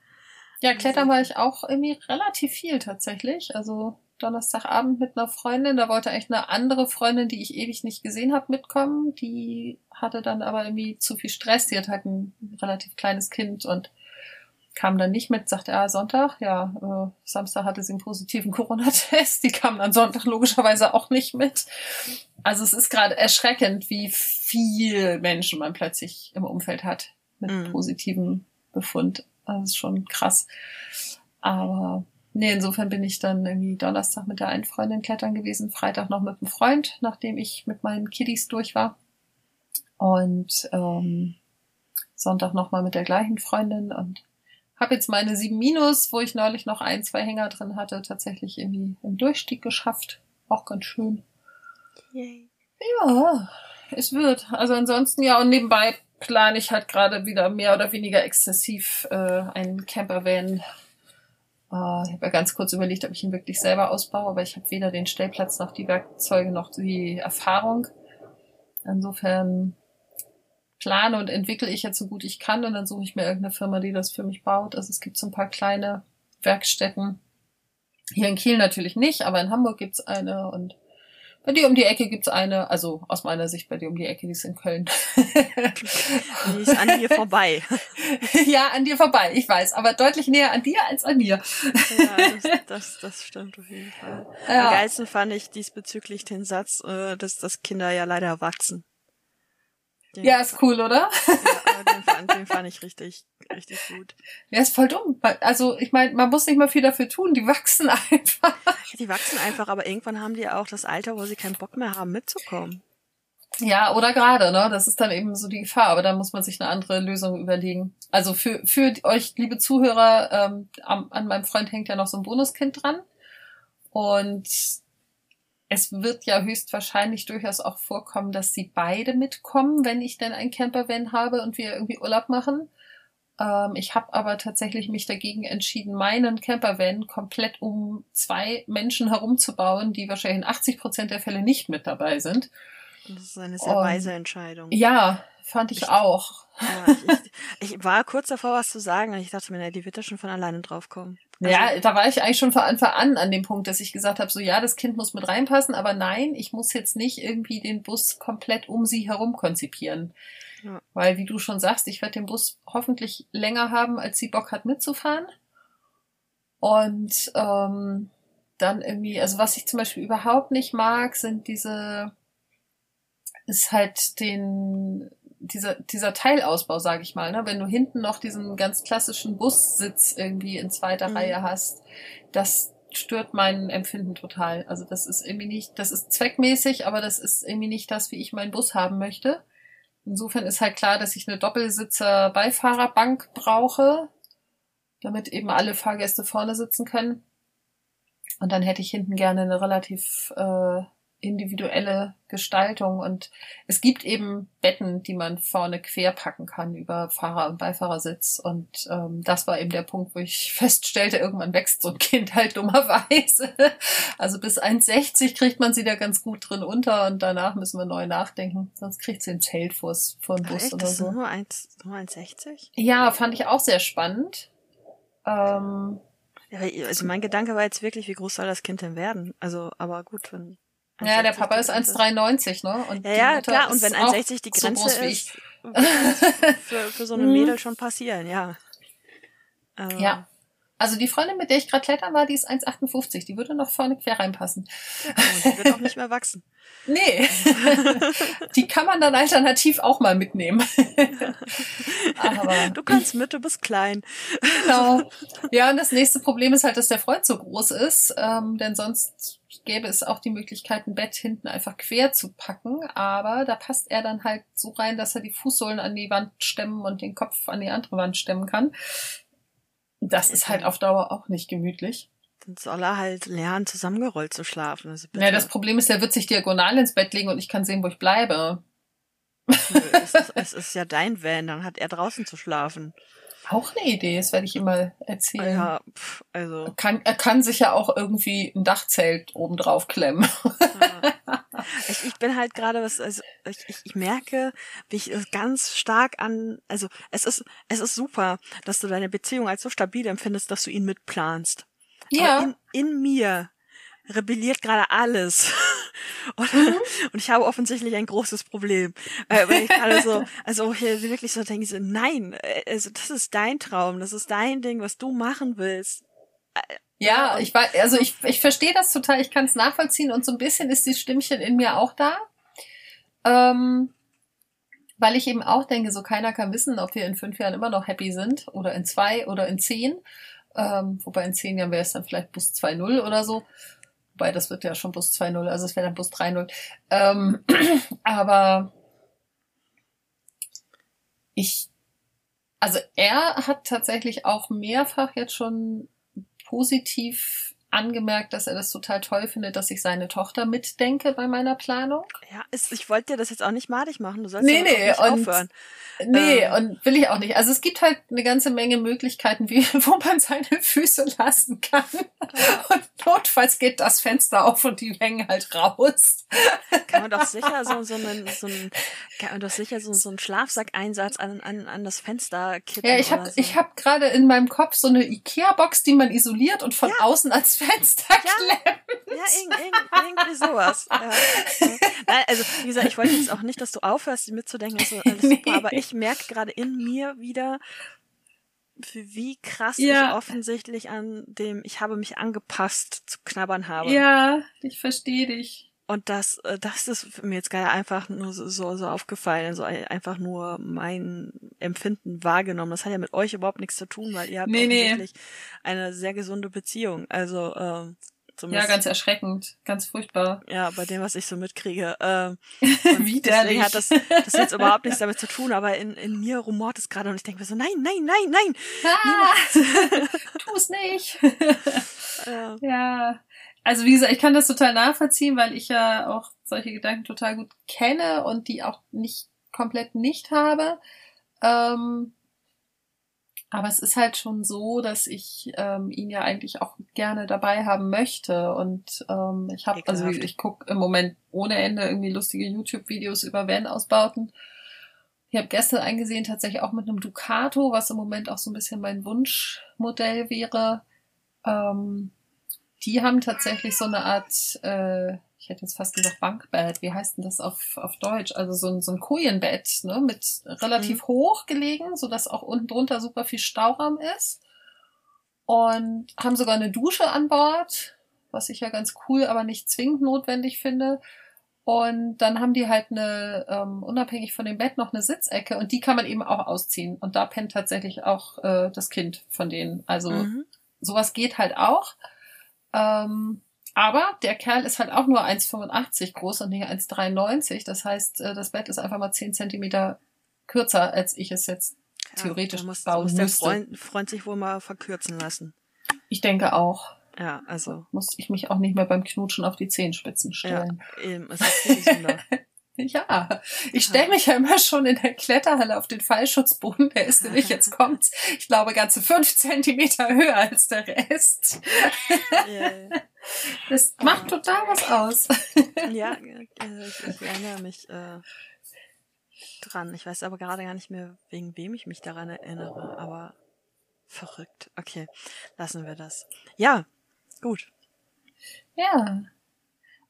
Ja, klettern war ich auch irgendwie relativ viel tatsächlich. Also Donnerstagabend mit einer Freundin. Da wollte eigentlich eine andere Freundin, die ich ewig nicht gesehen habe, mitkommen. Die hatte dann aber irgendwie zu viel Stress. Die hat halt ein relativ kleines Kind und kam dann nicht mit, sagte er ah, Sonntag. Ja, äh, Samstag hatte sie einen positiven Corona-Test. Die kam dann Sonntag logischerweise auch nicht mit. Also es ist gerade erschreckend, wie viel Menschen man plötzlich im Umfeld hat mit mhm. positivem Befund. Das ist schon krass. Aber nee, insofern bin ich dann irgendwie Donnerstag mit der einen Freundin klettern gewesen, Freitag noch mit einem Freund, nachdem ich mit meinen Kiddies durch war. Und ähm, Sonntag nochmal mit der gleichen Freundin und habe jetzt meine 7 Minus, wo ich neulich noch ein, zwei Hänger drin hatte, tatsächlich irgendwie im Durchstieg geschafft. Auch ganz schön. Yay. Ja, es wird. Also ansonsten ja und nebenbei plane ich halt gerade wieder mehr oder weniger exzessiv äh, einen Campervan. Äh, ich habe ja ganz kurz überlegt, ob ich ihn wirklich selber ausbaue, aber ich habe weder den Stellplatz noch die Werkzeuge noch die Erfahrung. Insofern plane und entwickle ich jetzt so gut ich kann und dann suche ich mir irgendeine Firma, die das für mich baut. Also es gibt so ein paar kleine Werkstätten. Hier in Kiel natürlich nicht, aber in Hamburg gibt's eine und bei dir um die Ecke gibt's eine, also aus meiner Sicht bei dir um die Ecke, die ist in Köln. die ist an dir vorbei. ja, an dir vorbei, ich weiß, aber deutlich näher an dir als an mir. ja, das, das, das stimmt auf jeden Fall. Ja. Am geilsten fand ich diesbezüglich den Satz, äh, dass, dass Kinder ja leider wachsen. Den ja, ist cool, oder? Ja, den, fand, den fand ich richtig, richtig gut. Ja, ist voll dumm. Also, ich meine, man muss nicht mal viel dafür tun. Die wachsen einfach. Die wachsen einfach, aber irgendwann haben die auch das Alter, wo sie keinen Bock mehr haben, mitzukommen. Ja, oder gerade, ne? Das ist dann eben so die Gefahr, aber da muss man sich eine andere Lösung überlegen. Also für, für euch, liebe Zuhörer, ähm, an, an meinem Freund hängt ja noch so ein Bonuskind dran. Und es wird ja höchstwahrscheinlich durchaus auch vorkommen, dass sie beide mitkommen, wenn ich denn ein Campervan habe und wir irgendwie Urlaub machen. Ähm, ich habe aber tatsächlich mich dagegen entschieden, meinen Campervan komplett um zwei Menschen herumzubauen, die wahrscheinlich in 80 Prozent der Fälle nicht mit dabei sind. Das ist eine sehr weise Entscheidung. Ja, fand ich, ich auch. Ja, ich, ich, war kurz davor, was zu sagen, und ich dachte mir, die wird da schon von alleine draufkommen. Also, ja, da war ich eigentlich schon von Anfang an an dem Punkt, dass ich gesagt habe, so ja, das Kind muss mit reinpassen, aber nein, ich muss jetzt nicht irgendwie den Bus komplett um sie herum konzipieren. Ja. Weil, wie du schon sagst, ich werde den Bus hoffentlich länger haben, als sie Bock hat mitzufahren. Und ähm, dann irgendwie, also was ich zum Beispiel überhaupt nicht mag, sind diese, ist halt den dieser, dieser Teilausbau, sage ich mal, ne? wenn du hinten noch diesen ganz klassischen Bussitz irgendwie in zweiter mhm. Reihe hast, das stört mein Empfinden total. Also das ist irgendwie nicht, das ist zweckmäßig, aber das ist irgendwie nicht das, wie ich meinen Bus haben möchte. Insofern ist halt klar, dass ich eine Doppelsitzer-Beifahrerbank brauche, damit eben alle Fahrgäste vorne sitzen können. Und dann hätte ich hinten gerne eine relativ äh, individuelle Gestaltung und es gibt eben Betten, die man vorne quer packen kann über Fahrer- und Beifahrersitz und ähm, das war eben der Punkt, wo ich feststellte, irgendwann wächst so ein Kind halt dummerweise. Also bis 1,60 kriegt man sie da ganz gut drin unter und danach müssen wir neu nachdenken, sonst kriegt sie ein Zelt vors, vor dem Bus Echt? oder das so. Nur 1,60? Ja, fand ich auch sehr spannend. Ähm, ja, also mein Gedanke war jetzt wirklich, wie groß soll das Kind denn werden? Also, aber gut, wenn ja, der Papa ist 1,93, ne? Und ja, ja klar. Und wenn 1,60 die Grenze so ist, für, für so eine mhm. Mädel schon passieren, ja. Also. Ja. Also die Freundin, mit der ich gerade klettern war, die ist 1,58. Die würde noch vorne quer reinpassen. Ja, die wird auch nicht mehr wachsen. Nee. die kann man dann alternativ auch mal mitnehmen. Aber, du kannst mit, du bist klein. Genau. Ja, und das nächste Problem ist halt, dass der Freund so groß ist. Ähm, denn sonst gäbe es auch die Möglichkeit, ein Bett hinten einfach quer zu packen, aber da passt er dann halt so rein, dass er die Fußsohlen an die Wand stemmen und den Kopf an die andere Wand stemmen kann. Das ist halt auf Dauer auch nicht gemütlich. dann soll er halt lernen, zusammengerollt zu schlafen. Also. Ja, das Problem ist, er wird sich diagonal ins Bett legen und ich kann sehen, wo ich bleibe. Es, ist, es ist ja dein Van, dann hat er draußen zu schlafen. Auch eine Idee, das werde ich ihm mal erzählen. Ja, pf, also. Kann, er kann sich ja auch irgendwie ein Dachzelt oben drauf klemmen. Ja. Ich, ich bin halt gerade was, also ich, ich, ich merke, wie ich es ganz stark an, also es ist, es ist super, dass du deine Beziehung als so stabil empfindest, dass du ihn mitplanst. Ja. In, in mir rebelliert gerade alles. Und, Mhm. und ich habe offensichtlich ein großes Problem. Äh, weil ich gerade so, also hier wirklich so denke, so, nein, äh, also das ist dein Traum, das ist dein Ding, was du machen willst. Ja, ich weiß, also ich, ich verstehe das total, ich kann es nachvollziehen und so ein bisschen ist die Stimmchen in mir auch da. Ähm, weil ich eben auch denke, so keiner kann wissen, ob wir in fünf Jahren immer noch happy sind oder in zwei oder in zehn. Ähm, wobei in zehn Jahren wäre es dann vielleicht Bus 2.0 oder so. Wobei das wird ja schon Bus 2.0, also es wäre dann Bus 3.0. Ähm, aber ich, also er hat tatsächlich auch mehrfach jetzt schon positiv angemerkt, dass er das total toll findet, dass ich seine Tochter mitdenke bei meiner Planung. Ja, ist, ich wollte dir das jetzt auch nicht madig machen, du sollst Nee, ja nee, nicht und- aufhören. Nee, Ähm. und will ich auch nicht. Also es gibt halt eine ganze Menge Möglichkeiten, wie, wo man seine Füße lassen kann. Und notfalls geht das Fenster auf und die hängen halt raus. Kann man doch sicher so, so einen, so einen, kann man doch sicher so, so einen Schlafsackeinsatz an, an, an das Fenster kippen. Ja, ich habe so. ich hab gerade in meinem Kopf so eine Ikea-Box, die man isoliert und von außen ans Fenster klemmt. Ja, irgend, irgend, irgendwie sowas. Ja. Nein, also, wie gesagt, ich wollte jetzt auch nicht, dass du aufhörst, mitzudenken, alles Nee. super, aber ich merke gerade in mir wieder, wie krass Ja. ich offensichtlich an dem, ich habe mich angepasst zu knabbern habe. Ja, ich verstehe dich. Und das, äh, das ist mir jetzt gerade einfach nur so, so, so aufgefallen, so ein- einfach nur mein Empfinden wahrgenommen. Das hat ja mit euch überhaupt nichts zu tun, weil ihr habt Nee, nee. eine sehr gesunde Beziehung. Also, ähm, Ja, zumindest, ganz erschreckend, ganz furchtbar. ja, bei dem, was ich so mitkriege. Ähm, Widerlich. deswegen hat das, das jetzt überhaupt nichts damit zu tun, aber in, in mir rumort es gerade und ich denke mir so, nein, nein, nein, nein. Ah, tu es nicht. Äh, Ja, also wie gesagt, ich kann das total nachvollziehen, weil ich ja auch solche Gedanken total gut kenne und die auch nicht komplett nicht habe. Ähm, aber es ist halt schon so, dass ich ähm, ihn ja eigentlich auch gerne dabei haben möchte. Und ähm, ich habe, also Ekelhaft. ich gucke im Moment ohne Ende irgendwie lustige YouTube-Videos über Van-Ausbauten. Ich habe gestern eingesehen, tatsächlich auch mit einem Ducato, was im Moment auch so ein bisschen mein Wunschmodell wäre. Ähm, die haben tatsächlich so eine Art, äh, ich hätte jetzt fast gesagt Bankbett, wie heißt denn das auf, auf Deutsch? Also so ein, so ein Kojenbett, ne, mit relativ hoch gelegen, so dass auch unten drunter super viel Stauraum ist. Und haben sogar eine Dusche an Bord, was ich ja ganz cool, aber nicht zwingend notwendig finde. Und dann haben die halt eine, ähm, unabhängig von dem Bett, noch eine Sitzecke und die kann man eben auch ausziehen. Und da pennt tatsächlich auch äh, das Kind von denen. Also mhm. sowas geht halt auch. Ähm, aber der Kerl ist halt auch nur 1,85 groß und nicht 1,93. Das heißt, äh, das Bett ist einfach mal 10 Zentimeter kürzer, als ich es jetzt theoretisch da muss, bauen muss der müsste. Freund, Freund sich wohl mal verkürzen lassen. Ich denke auch. Ja, also, Muss ich mich auch nicht mehr beim Knutschen auf die Zehenspitzen ja, stellen. eben, es ist viel gesünder. Ja, ich stelle mich ja immer schon in der Kletterhalle auf den Fallschutzboden. Der ist nämlich, jetzt kommt's, ich glaube, ganze fünf Zentimeter höher als der Rest. Ja, Das macht total was aus. ja, äh, ich, ich erinnere mich äh, dran. Ich weiß aber gerade gar nicht mehr, wegen wem ich mich daran erinnere, aber verrückt. Okay, lassen wir das. Ja, gut. Ja.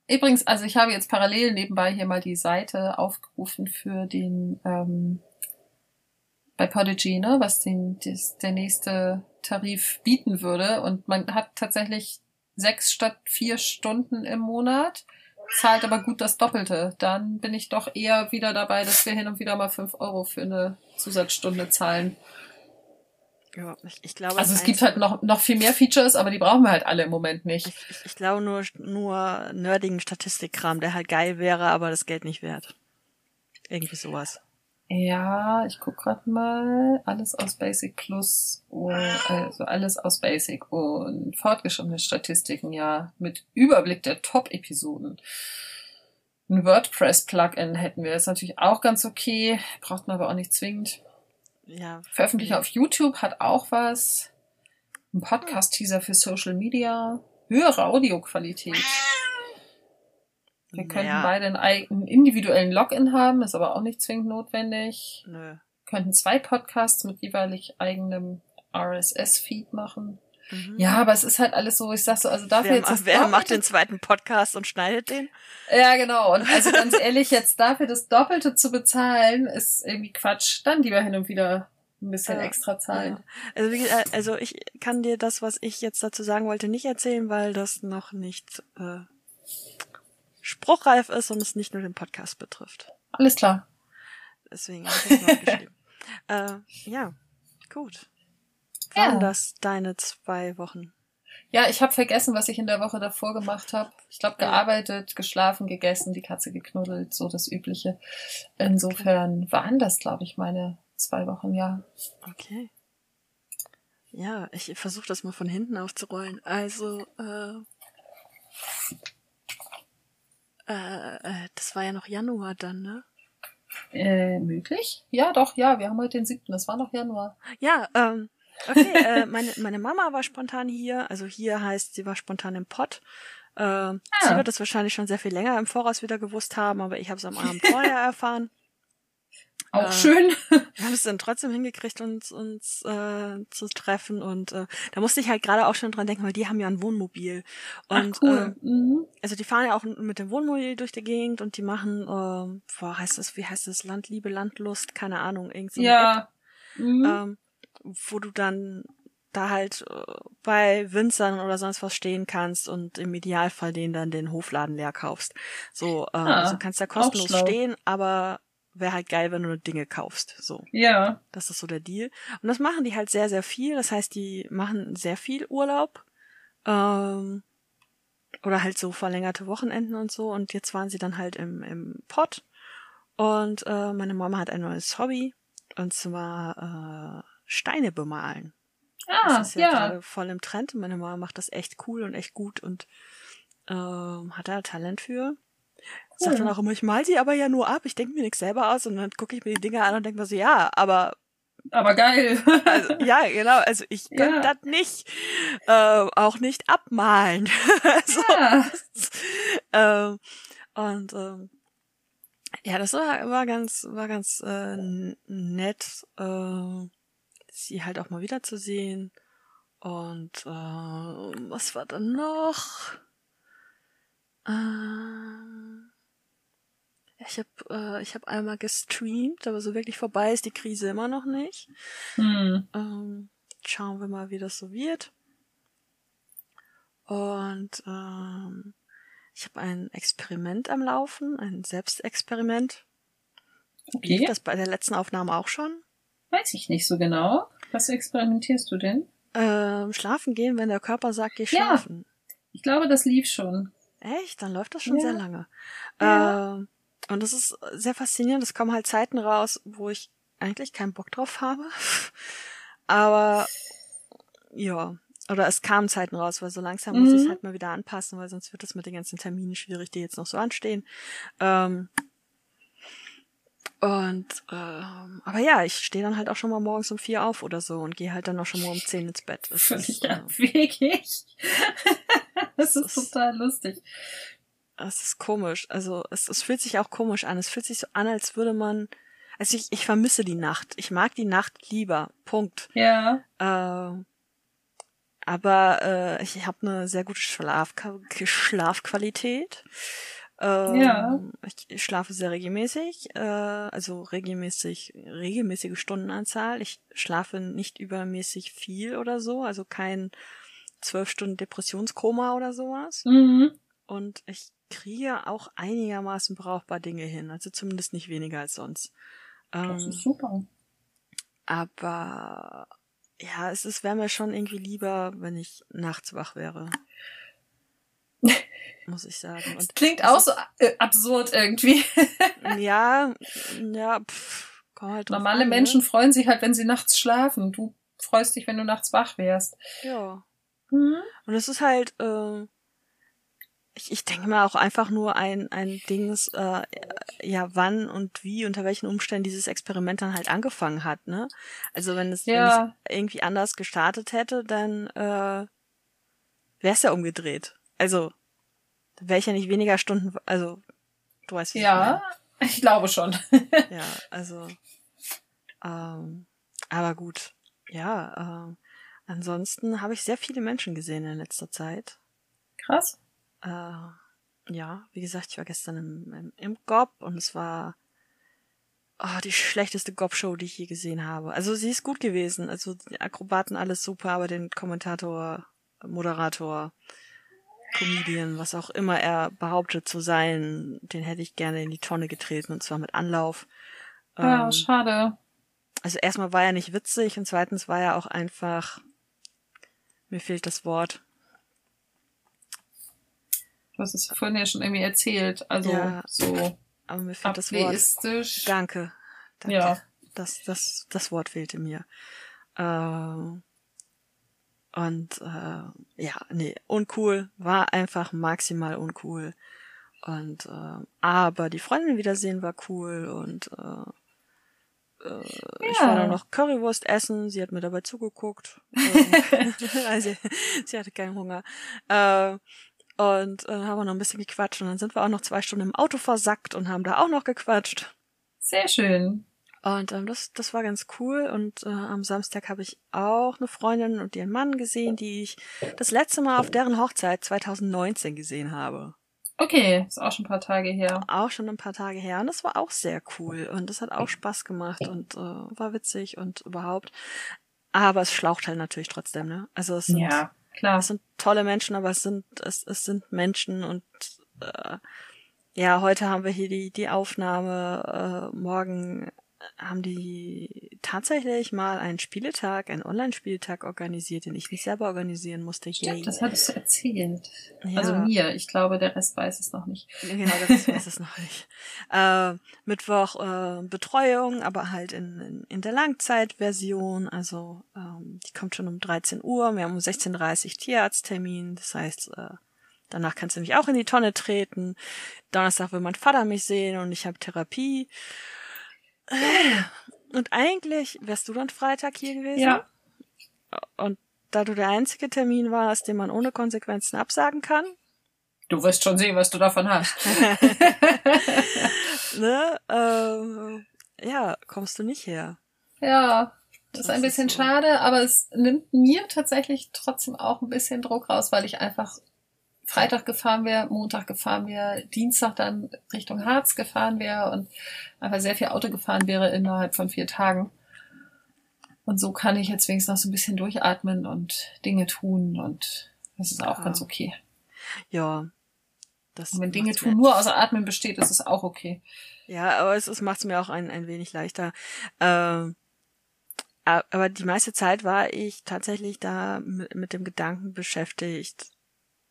Übrigens, also ich habe jetzt parallel nebenbei hier mal die Seite aufgerufen für den ähm, bei Podigy, ne, was den das, der nächste Tarif bieten würde. Und man hat tatsächlich sechs statt vier Stunden im Monat, zahlt aber gut das Doppelte. Dann bin ich doch eher wieder dabei, dass wir hin und wieder mal fünf Euro für eine Zusatzstunde zahlen. Ja, ich, ich glaube, Also es gibt halt noch, noch viel mehr Features, aber die brauchen wir halt alle im Moment nicht. Ich, ich, ich glaube nur, nur nerdigen Statistikkram, der halt geil wäre, aber das Geld nicht wert. Irgendwie sowas. Ja, ich guck grad mal. Alles aus Basic Plus, oh, also alles aus Basic und fortgeschrittene Statistiken, ja, mit Überblick der Top-Episoden. Ein WordPress-Plugin hätten wir. ist natürlich auch ganz okay, braucht man aber auch nicht zwingend. Ja. Veröffentlichen auf YouTube hat auch was. Ein Podcast-Teaser für Social Media. Höhere Audioqualität. Wir könnten Ja. beide einen eigenen individuellen Login haben, ist aber auch nicht zwingend notwendig. Nö. könnten zwei Podcasts mit jeweilig eigenem RSS-Feed machen. Mhm. Ja, aber es ist halt alles so, ich sag so, also dafür Wer, jetzt das wer macht den zweiten Podcast und schneidet den? Ja, genau. Und also ganz ehrlich, jetzt dafür das Doppelte zu bezahlen, ist irgendwie Quatsch. Dann lieber hin und wieder ein bisschen Ja, extra zahlen. Ja. Also, wie, gesagt, also ich kann dir das, was ich jetzt dazu sagen wollte, nicht erzählen, weil das noch nicht äh, spruchreif ist und es nicht nur den Podcast betrifft. Alles klar. Deswegen habe ich das noch geschrieben. Äh, ja, gut. Waren Ja. das deine zwei Wochen? Ja, ich habe vergessen, was ich in der Woche davor gemacht habe. Ich glaube, gearbeitet, geschlafen, gegessen, die Katze geknuddelt, so das Übliche. Insofern waren das, glaube ich, meine zwei Wochen, ja. Okay. Ja, ich versuche das mal von hinten aufzurollen. Also, äh, äh, äh, das war ja noch Januar dann, ne? Äh, möglich? Ja, doch, ja, wir haben heute den siebten, das war noch Januar. Ja, ähm, okay, äh, meine, meine Mama war spontan hier. Also hier heißt, sie war spontan im Pott. Ähm, Sie wird das wahrscheinlich schon sehr viel länger im Voraus wieder gewusst haben, aber ich habe es am Abend vorher erfahren. Auch Äh, schön. Wir haben es dann trotzdem hingekriegt, uns, uns äh, zu treffen. Und äh, da musste ich halt gerade auch schon dran denken, weil die haben ja ein Wohnmobil. Und Ach, cool. äh, mhm. also die fahren ja auch mit dem Wohnmobil durch die Gegend und die machen, ähm, boah, heißt das, wie heißt das, Land, Liebe, Landlust, keine Ahnung, irgend so eine App Ja. Mhm. ähm, wo du dann da halt äh, bei Winzern oder sonst was stehen kannst und im Idealfall denen dann den Hofladen leer kaufst. So, äh, Ah, also kannst da kostenlos stehen, aber wäre halt geil, wenn du nur Dinge kaufst. So, ja. das ist so der Deal. Und das machen die halt sehr, sehr viel. Das heißt, die machen sehr viel Urlaub. Ähm, oder halt so verlängerte Wochenenden und so. Und jetzt waren sie dann halt im, im Pott. Und äh, meine Mama hat ein neues Hobby. Und zwar äh, Steine bemalen. Ah, das ist ja, ja. gerade voll im Trend. Meine Mama macht das echt cool und echt gut und ähm, hat da Talent für. Sagt Cool. dann auch immer, ich mal die aber ja nur ab, ich denke mir nichts selber aus und dann gucke ich mir die Dinger an und denke mir so, ja, aber Aber geil. also, ja, genau, also ich kann Ja. das nicht, äh, auch nicht abmalen. so, ja. ähm, und ähm, ja, das war, war ganz, war ganz äh, nett, äh, sie halt auch mal wiederzusehen. Und äh, was war dann noch? Äh, ich habe äh, ich hab einmal gestreamt, aber so wirklich vorbei ist die Krise immer noch nicht. Hm. Ähm, schauen wir mal, wie das so wird. Und ähm, ich habe ein Experiment am Laufen, ein Selbstexperiment. Lief Okay. das bei der letzten Aufnahme auch schon? Weiß ich nicht so genau. Was experimentierst du denn? Ähm, schlafen gehen, wenn der Körper sagt, geh Ja. schlafen. Ich glaube, das lief schon. Echt? Dann läuft das schon Ja. sehr lange. Ja. Ähm, und das ist sehr faszinierend. Es kommen halt Zeiten raus, wo ich eigentlich keinen Bock drauf habe. Aber ja. Oder es kamen Zeiten raus, weil so langsam muss ich es Mhm. halt mal wieder anpassen, weil sonst wird es mit den ganzen Terminen schwierig, die jetzt noch so anstehen. Ähm, und ähm, aber ja, ich stehe dann halt auch schon mal morgens um vier auf oder so und gehe halt dann auch schon mal um zehn ins Bett. Das ist, äh, abwegig. das ist ist- total lustig. Es ist komisch. Also es, es fühlt sich auch komisch an. Es fühlt sich so an, als würde man. Also ich, ich vermisse die Nacht. Ich mag die Nacht lieber. Punkt. Ja. Ähm, aber äh, ich habe eine sehr gute Schlaf Schlafqualität. Ähm, Ja. Ich, ich schlafe sehr regelmäßig, äh, also regelmäßig, regelmäßige Stundenanzahl. Ich schlafe nicht übermäßig viel oder so, also kein zwölf Stunden Depressionskoma oder sowas. Mhm. Und ich kriege auch einigermaßen brauchbar Dinge hin. Also zumindest nicht weniger als sonst. Das Ähm, ist super. aber ja, es ist, wäre mir schon irgendwie lieber, wenn ich nachts wach wäre. Muss ich sagen. Und Klingt das auch so äh, absurd irgendwie. ja, ja, pff, Komm halt Normale an, Menschen Ne? freuen sich halt, wenn sie nachts schlafen. Du freust dich, wenn du nachts wach wärst. Ja. Mhm. Und es ist halt, äh, ich, ich denke mal auch einfach nur ein, ein Dings, äh, ja, wann und wie, unter welchen Umständen dieses Experiment dann halt angefangen hat, ne? Also wenn es, Ja. wenn es irgendwie anders gestartet hätte, dann äh, wäre es ja umgedreht. Also, wäre ich ja nicht weniger Stunden, also, du weißt, wie Ja, ich glaube schon. ich meine. Ja, also, ähm, aber gut, ja, ähm, ansonsten habe ich sehr viele Menschen gesehen in letzter Zeit. Krass. Äh, ja, wie gesagt, ich war gestern im, im, im GOP und es war oh, die schlechteste GOP-Show, die ich je gesehen habe. Also sie ist gut gewesen. Also die Akrobaten alles super, aber den Kommentator, Moderator, Comedian, was auch immer er behauptet zu sein, den hätte ich gerne in die Tonne getreten und zwar mit Anlauf. Ja, Ähm, schade. also erstmal war er nicht witzig und zweitens war er auch einfach, mir fehlt das Wort, Du hast es vorhin ja schon irgendwie erzählt. Also Ja. so aber mir fehlt das Wort. Danke. Danke. Ja. Das, das, das Wort fehlte mir. Ähm, und äh, ja, nee, uncool, war einfach maximal uncool. Und äh, aber die Freundin wiedersehen war cool und äh, äh, ich war Ja. dann noch Currywurst essen, sie hat mir dabei zugeguckt. Also, sie hatte keinen Hunger. Äh, und äh, haben wir noch ein bisschen gequatscht und dann sind wir auch noch zwei Stunden im Auto versackt und haben da auch noch gequatscht. Sehr schön. Und ähm, das, das war ganz cool. Und äh, am Samstag habe ich auch eine Freundin und ihren Mann gesehen, die ich das letzte Mal auf deren Hochzeit 2019 gesehen habe. Okay, ist auch schon ein paar Tage her. Auch schon ein paar Tage her. Und das war auch sehr cool. Und das hat auch Spaß gemacht und äh, war witzig und überhaupt. Aber es schlaucht halt natürlich trotzdem, ne? Also es sind, Ja, klar. es sind tolle Menschen, aber es sind, es, es sind Menschen und äh, ja, heute haben wir hier die, die Aufnahme, äh, morgen haben die tatsächlich mal einen Spieltag, einen Online-Spieltag organisiert, den ich nicht selber organisieren musste. Yay. Stimmt, das hattest du erzählt. Ja. Also mir. Ich glaube, der Rest weiß es noch nicht. Genau, das weiß es noch nicht. Äh, Mittwoch äh, Betreuung, aber halt in, in, in der Langzeitversion. Also ähm, die kommt schon um 13 Uhr. Wir haben um 16.30 Uhr Tierarzttermin. Das heißt, äh, danach kannst du mich auch in die Tonne treten. Donnerstag will mein Vater mich sehen und ich habe Therapie. Und eigentlich wärst du dann Freitag hier gewesen. Ja. Und da du der einzige Termin warst, den man ohne Konsequenzen absagen kann, Du wirst schon sehen, was du davon hast. ne, ähm, ja, kommst du nicht her. ja, das ist Das ein ist bisschen so. schade, aber es nimmt mir tatsächlich trotzdem auch ein bisschen Druck raus, weil ich einfach Freitag gefahren wäre, Montag gefahren wäre, Dienstag dann Richtung Harz gefahren wäre und einfach sehr viel Auto gefahren wäre innerhalb von vier Tagen. Und so kann ich jetzt wenigstens noch so ein bisschen durchatmen und Dinge tun und das ist auch Ja. ganz okay. Ja. Das Und wenn Dinge tun nur außer Atmen besteht, ist es auch okay. Ja, aber es, es macht es mir auch ein, ein wenig leichter. Ähm, aber die meiste Zeit war ich tatsächlich da mit, mit dem Gedanken beschäftigt,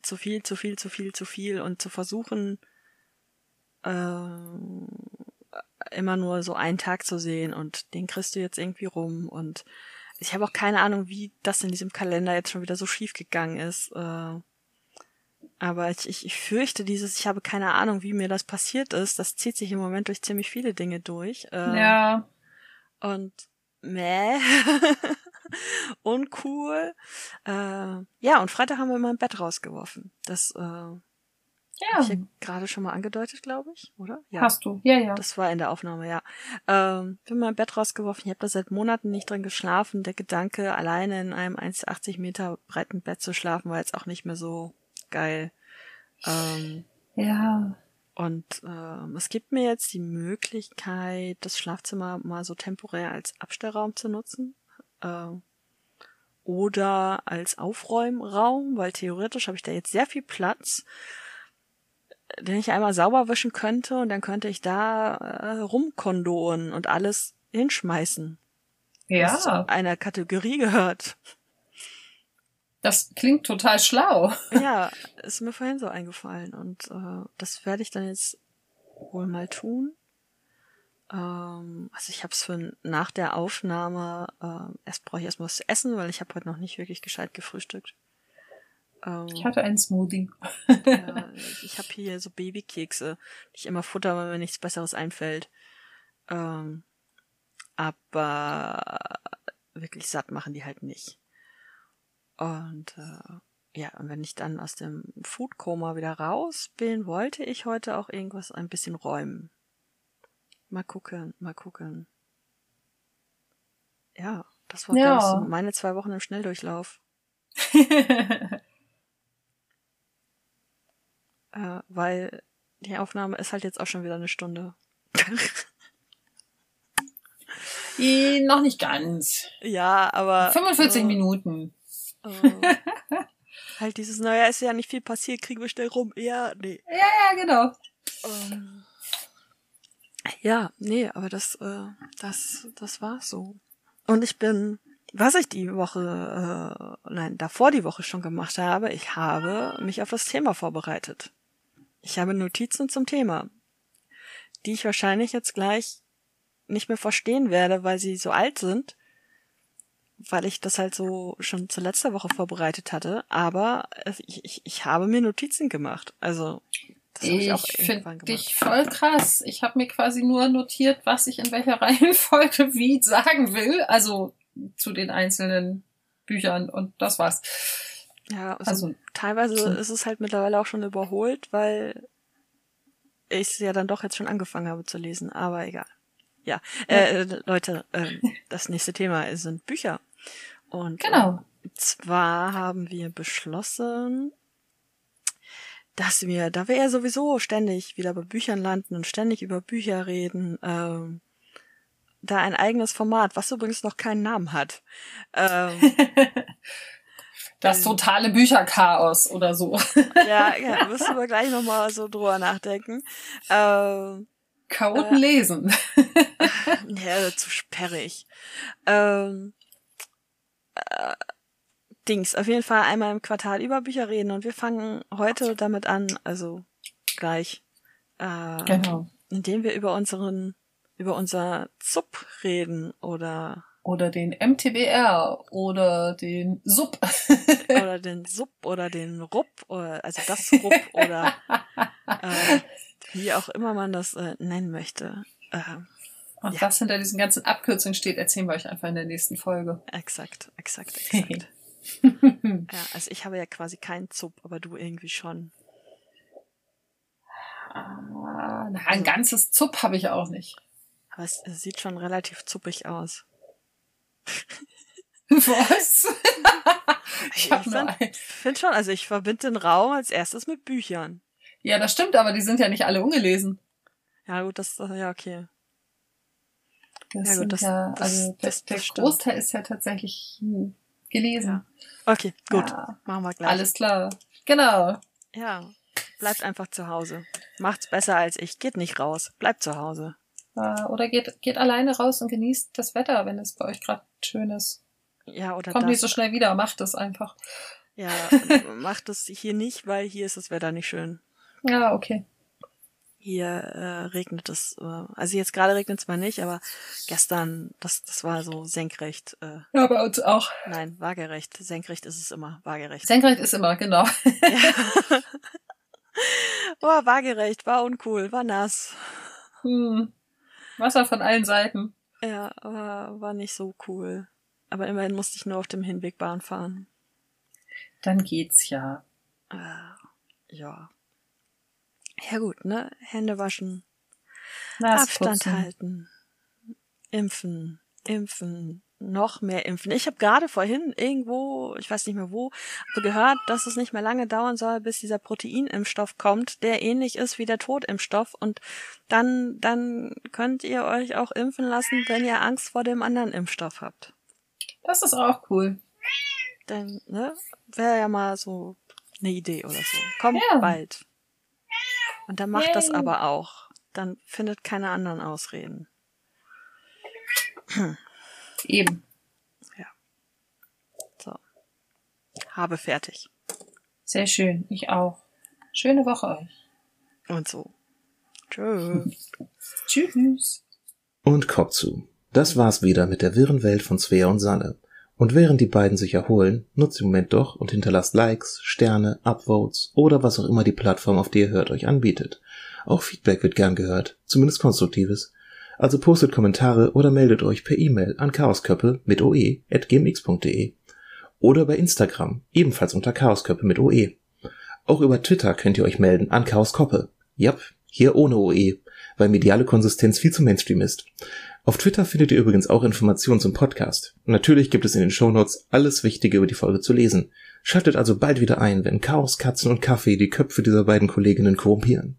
zu viel, zu viel, zu viel, zu viel und zu versuchen, ähm, immer nur so einen Tag zu sehen und den kriegst du jetzt irgendwie rum und ich habe auch keine Ahnung, wie das in diesem Kalender jetzt schon wieder so schief gegangen ist. Äh, aber ich, ich, ich fürchte dieses, ich habe keine Ahnung, wie mir das passiert ist. Das zieht sich im Moment durch ziemlich viele Dinge durch. Äh, Ja, Und meh. Uncool. Äh, ja, und Freitag haben wir mein Bett rausgeworfen. Das äh, habe ja. ich ja gerade schon mal angedeutet, glaube ich, oder? Ja. Hast du. Ja, ja. Das war in der Aufnahme, ja. Ähm, bin mein Bett rausgeworfen. Ich habe da seit Monaten nicht drin geschlafen. Der Gedanke, alleine in einem 1,80 Meter breiten Bett zu schlafen, war jetzt auch nicht mehr so geil. Ähm, Ja. und ähm, es gibt mir jetzt die Möglichkeit, das Schlafzimmer mal so temporär als Abstellraum zu nutzen. Ähm, oder als Aufräumraum, weil theoretisch habe ich da jetzt sehr viel Platz, den ich einmal sauber wischen könnte und dann könnte ich da äh, rumkondoren und alles hinschmeißen, was zu Ja. einer Kategorie gehört. Das klingt total schlau. Ja, ist mir vorhin so eingefallen und äh, das werde ich dann jetzt wohl mal tun. Ähm, also ich habe es für nach der Aufnahme, äh, erst brauche ich erstmal was zu essen, weil ich habe heute noch nicht wirklich gescheit gefrühstückt. Ähm, Ich hatte einen Smoothie. ja, ich habe hier so Babykekse, die ich immer futter, wenn mir nichts Besseres einfällt. Ähm, aber wirklich satt machen die halt nicht. Und äh, ja, und wenn ich dann aus dem Foodkoma wieder raus bin, wollte ich heute auch irgendwas ein bisschen räumen. Mal gucken, mal gucken. Ja, das war Ja. so meine zwei Wochen im Schnelldurchlauf. Äh, weil die Aufnahme ist halt jetzt auch schon wieder eine Stunde. Eh, Noch nicht ganz. ja, aber. 45 äh, Minuten. äh, halt dieses, naja, ist ja nicht viel passiert, kriegen wir schnell rum. Ja, nee. Ja, ja, genau. Ähm, ja, nee, aber das, äh, das, das war so. Und ich bin, was ich die Woche, äh, nein, davor die Woche schon gemacht habe, ich habe mich auf das Thema vorbereitet. Ich habe Notizen zum Thema, die ich wahrscheinlich jetzt gleich nicht mehr verstehen werde, weil sie so alt sind, weil ich das halt so schon zur letzter Woche vorbereitet hatte. Aber ich, ich, ich habe mir Notizen gemacht. Also das ich, Ich finde dich voll krass. Ich habe mir quasi nur notiert, was ich in welcher Reihenfolge wie sagen will. Also zu den einzelnen Büchern und das war's. Ja, also, Also, teilweise so- ist es halt mittlerweile auch schon überholt, weil ich es ja dann doch jetzt schon angefangen habe zu lesen, aber egal. Ja, äh, äh, Leute, ähm, das nächste Thema sind Bücher. Und Genau. äh, zwar haben wir beschlossen, dass wir, da wir ja sowieso ständig wieder bei Büchern landen und ständig über Bücher reden, ähm, da ein eigenes Format, was übrigens noch keinen Namen hat, ähm, Das totale Bücherchaos oder so. Ja, ja, müssen wir gleich nochmal so drüber nachdenken. Ähm, Chaoten Äh. lesen. ja, zu sperrig. Ähm, äh, Dings, auf jeden Fall einmal im Quartal über Bücher reden und wir fangen heute damit an, also gleich, äh, Genau. indem wir über unseren, über unser Zup reden oder, Oder den MTBR oder den Sub. oder den Sub oder den Rupp oder, also das Rupp oder, äh, wie auch immer man das äh, nennen möchte. Ähm, Und Ja. was hinter diesen ganzen Abkürzungen steht, erzählen wir euch einfach in der nächsten Folge. Exakt, exakt, exakt. ja, also ich habe ja quasi keinen Zub, aber du irgendwie schon. Ah, na, ein ganzes Zup habe ich auch nicht. Aber es, es sieht schon relativ zuppig aus. Was? ich find- ein. finde schon, also ich verbinde den Raum als erstes mit Büchern. Ja, das stimmt, aber die sind ja nicht alle ungelesen. Ja gut, das, äh, ja okay. Das Ja, gut, das- ja, also das- das der. Großteil ist ja tatsächlich gelesen. Okay, gut, Ja, machen wir gleich. alles klar. Genau. Ja, bleibt einfach zu Hause. Macht's besser als ich. Geht nicht raus. Bleibt zu Hause. Oder geht, geht alleine raus und genießt das Wetter, wenn es bei euch gerade schön ist. Ja, oder Kommt das. nicht so schnell wieder, macht es einfach. Ja, macht es hier nicht, weil hier ist das Wetter nicht schön. Ja, okay. Hier äh, regnet es, äh, also jetzt gerade regnet es mal nicht, aber gestern, das, das war so senkrecht, äh, Ja, bei uns auch. nein, waagerecht. Senkrecht ist es immer, waagerecht. Senkrecht ist immer, genau. ja. War waagerecht, war uncool, war nass. Hm. Wasser von allen Seiten. Ja, war, war nicht so cool. Aber immerhin musste ich nur auf dem Hinweg Bahn fahren. Dann geht's ja. Äh, ja. Ja gut, ne? Hände waschen, Abstand Nassputzen. halten, impfen, impfen, noch mehr impfen. Ich habe gerade vorhin irgendwo, ich weiß nicht mehr wo, gehört, dass es nicht mehr lange dauern soll, bis dieser Proteinimpfstoff kommt, der ähnlich ist wie der Totimpfstoff und dann dann könnt ihr euch auch impfen lassen, wenn ihr Angst vor dem anderen Impfstoff habt. Das ist auch cool. Denn, ne, wäre ja mal so eine Idee oder so. Kommt Ja. bald. Und dann macht das Yay. aber auch. Dann findet keine anderen Ausreden. Eben. So. Habe fertig. Sehr schön. Ich auch. Schöne Woche euch. Und so. Tschö. Tschüss. Und Kopf zu. Das war's wieder mit der wirren Welt von Svea und Sanne. Und während die beiden sich erholen, nutzt im Moment doch und hinterlasst Likes, Sterne, Upvotes oder was auch immer die Plattform, auf die ihr hört, euch anbietet. Auch Feedback wird gern gehört, zumindest konstruktives. Also postet Kommentare oder meldet euch per E-Mail an chaosköppe mit oe at gmx.de oder bei Instagram, ebenfalls unter chaosköppe mit oe. Auch über Twitter könnt ihr euch melden an chaoskoppe. Jap, hier ohne oe, weil mediale Konsistenz viel zu Mainstream ist. Auf Twitter findet ihr übrigens auch Informationen zum Podcast. Und natürlich gibt es in den Shownotes alles Wichtige über die Folge zu lesen. Schaltet also bald wieder ein, wenn Chaos, Katzen und Kaffee die Köpfe dieser beiden Kolleginnen korrumpieren.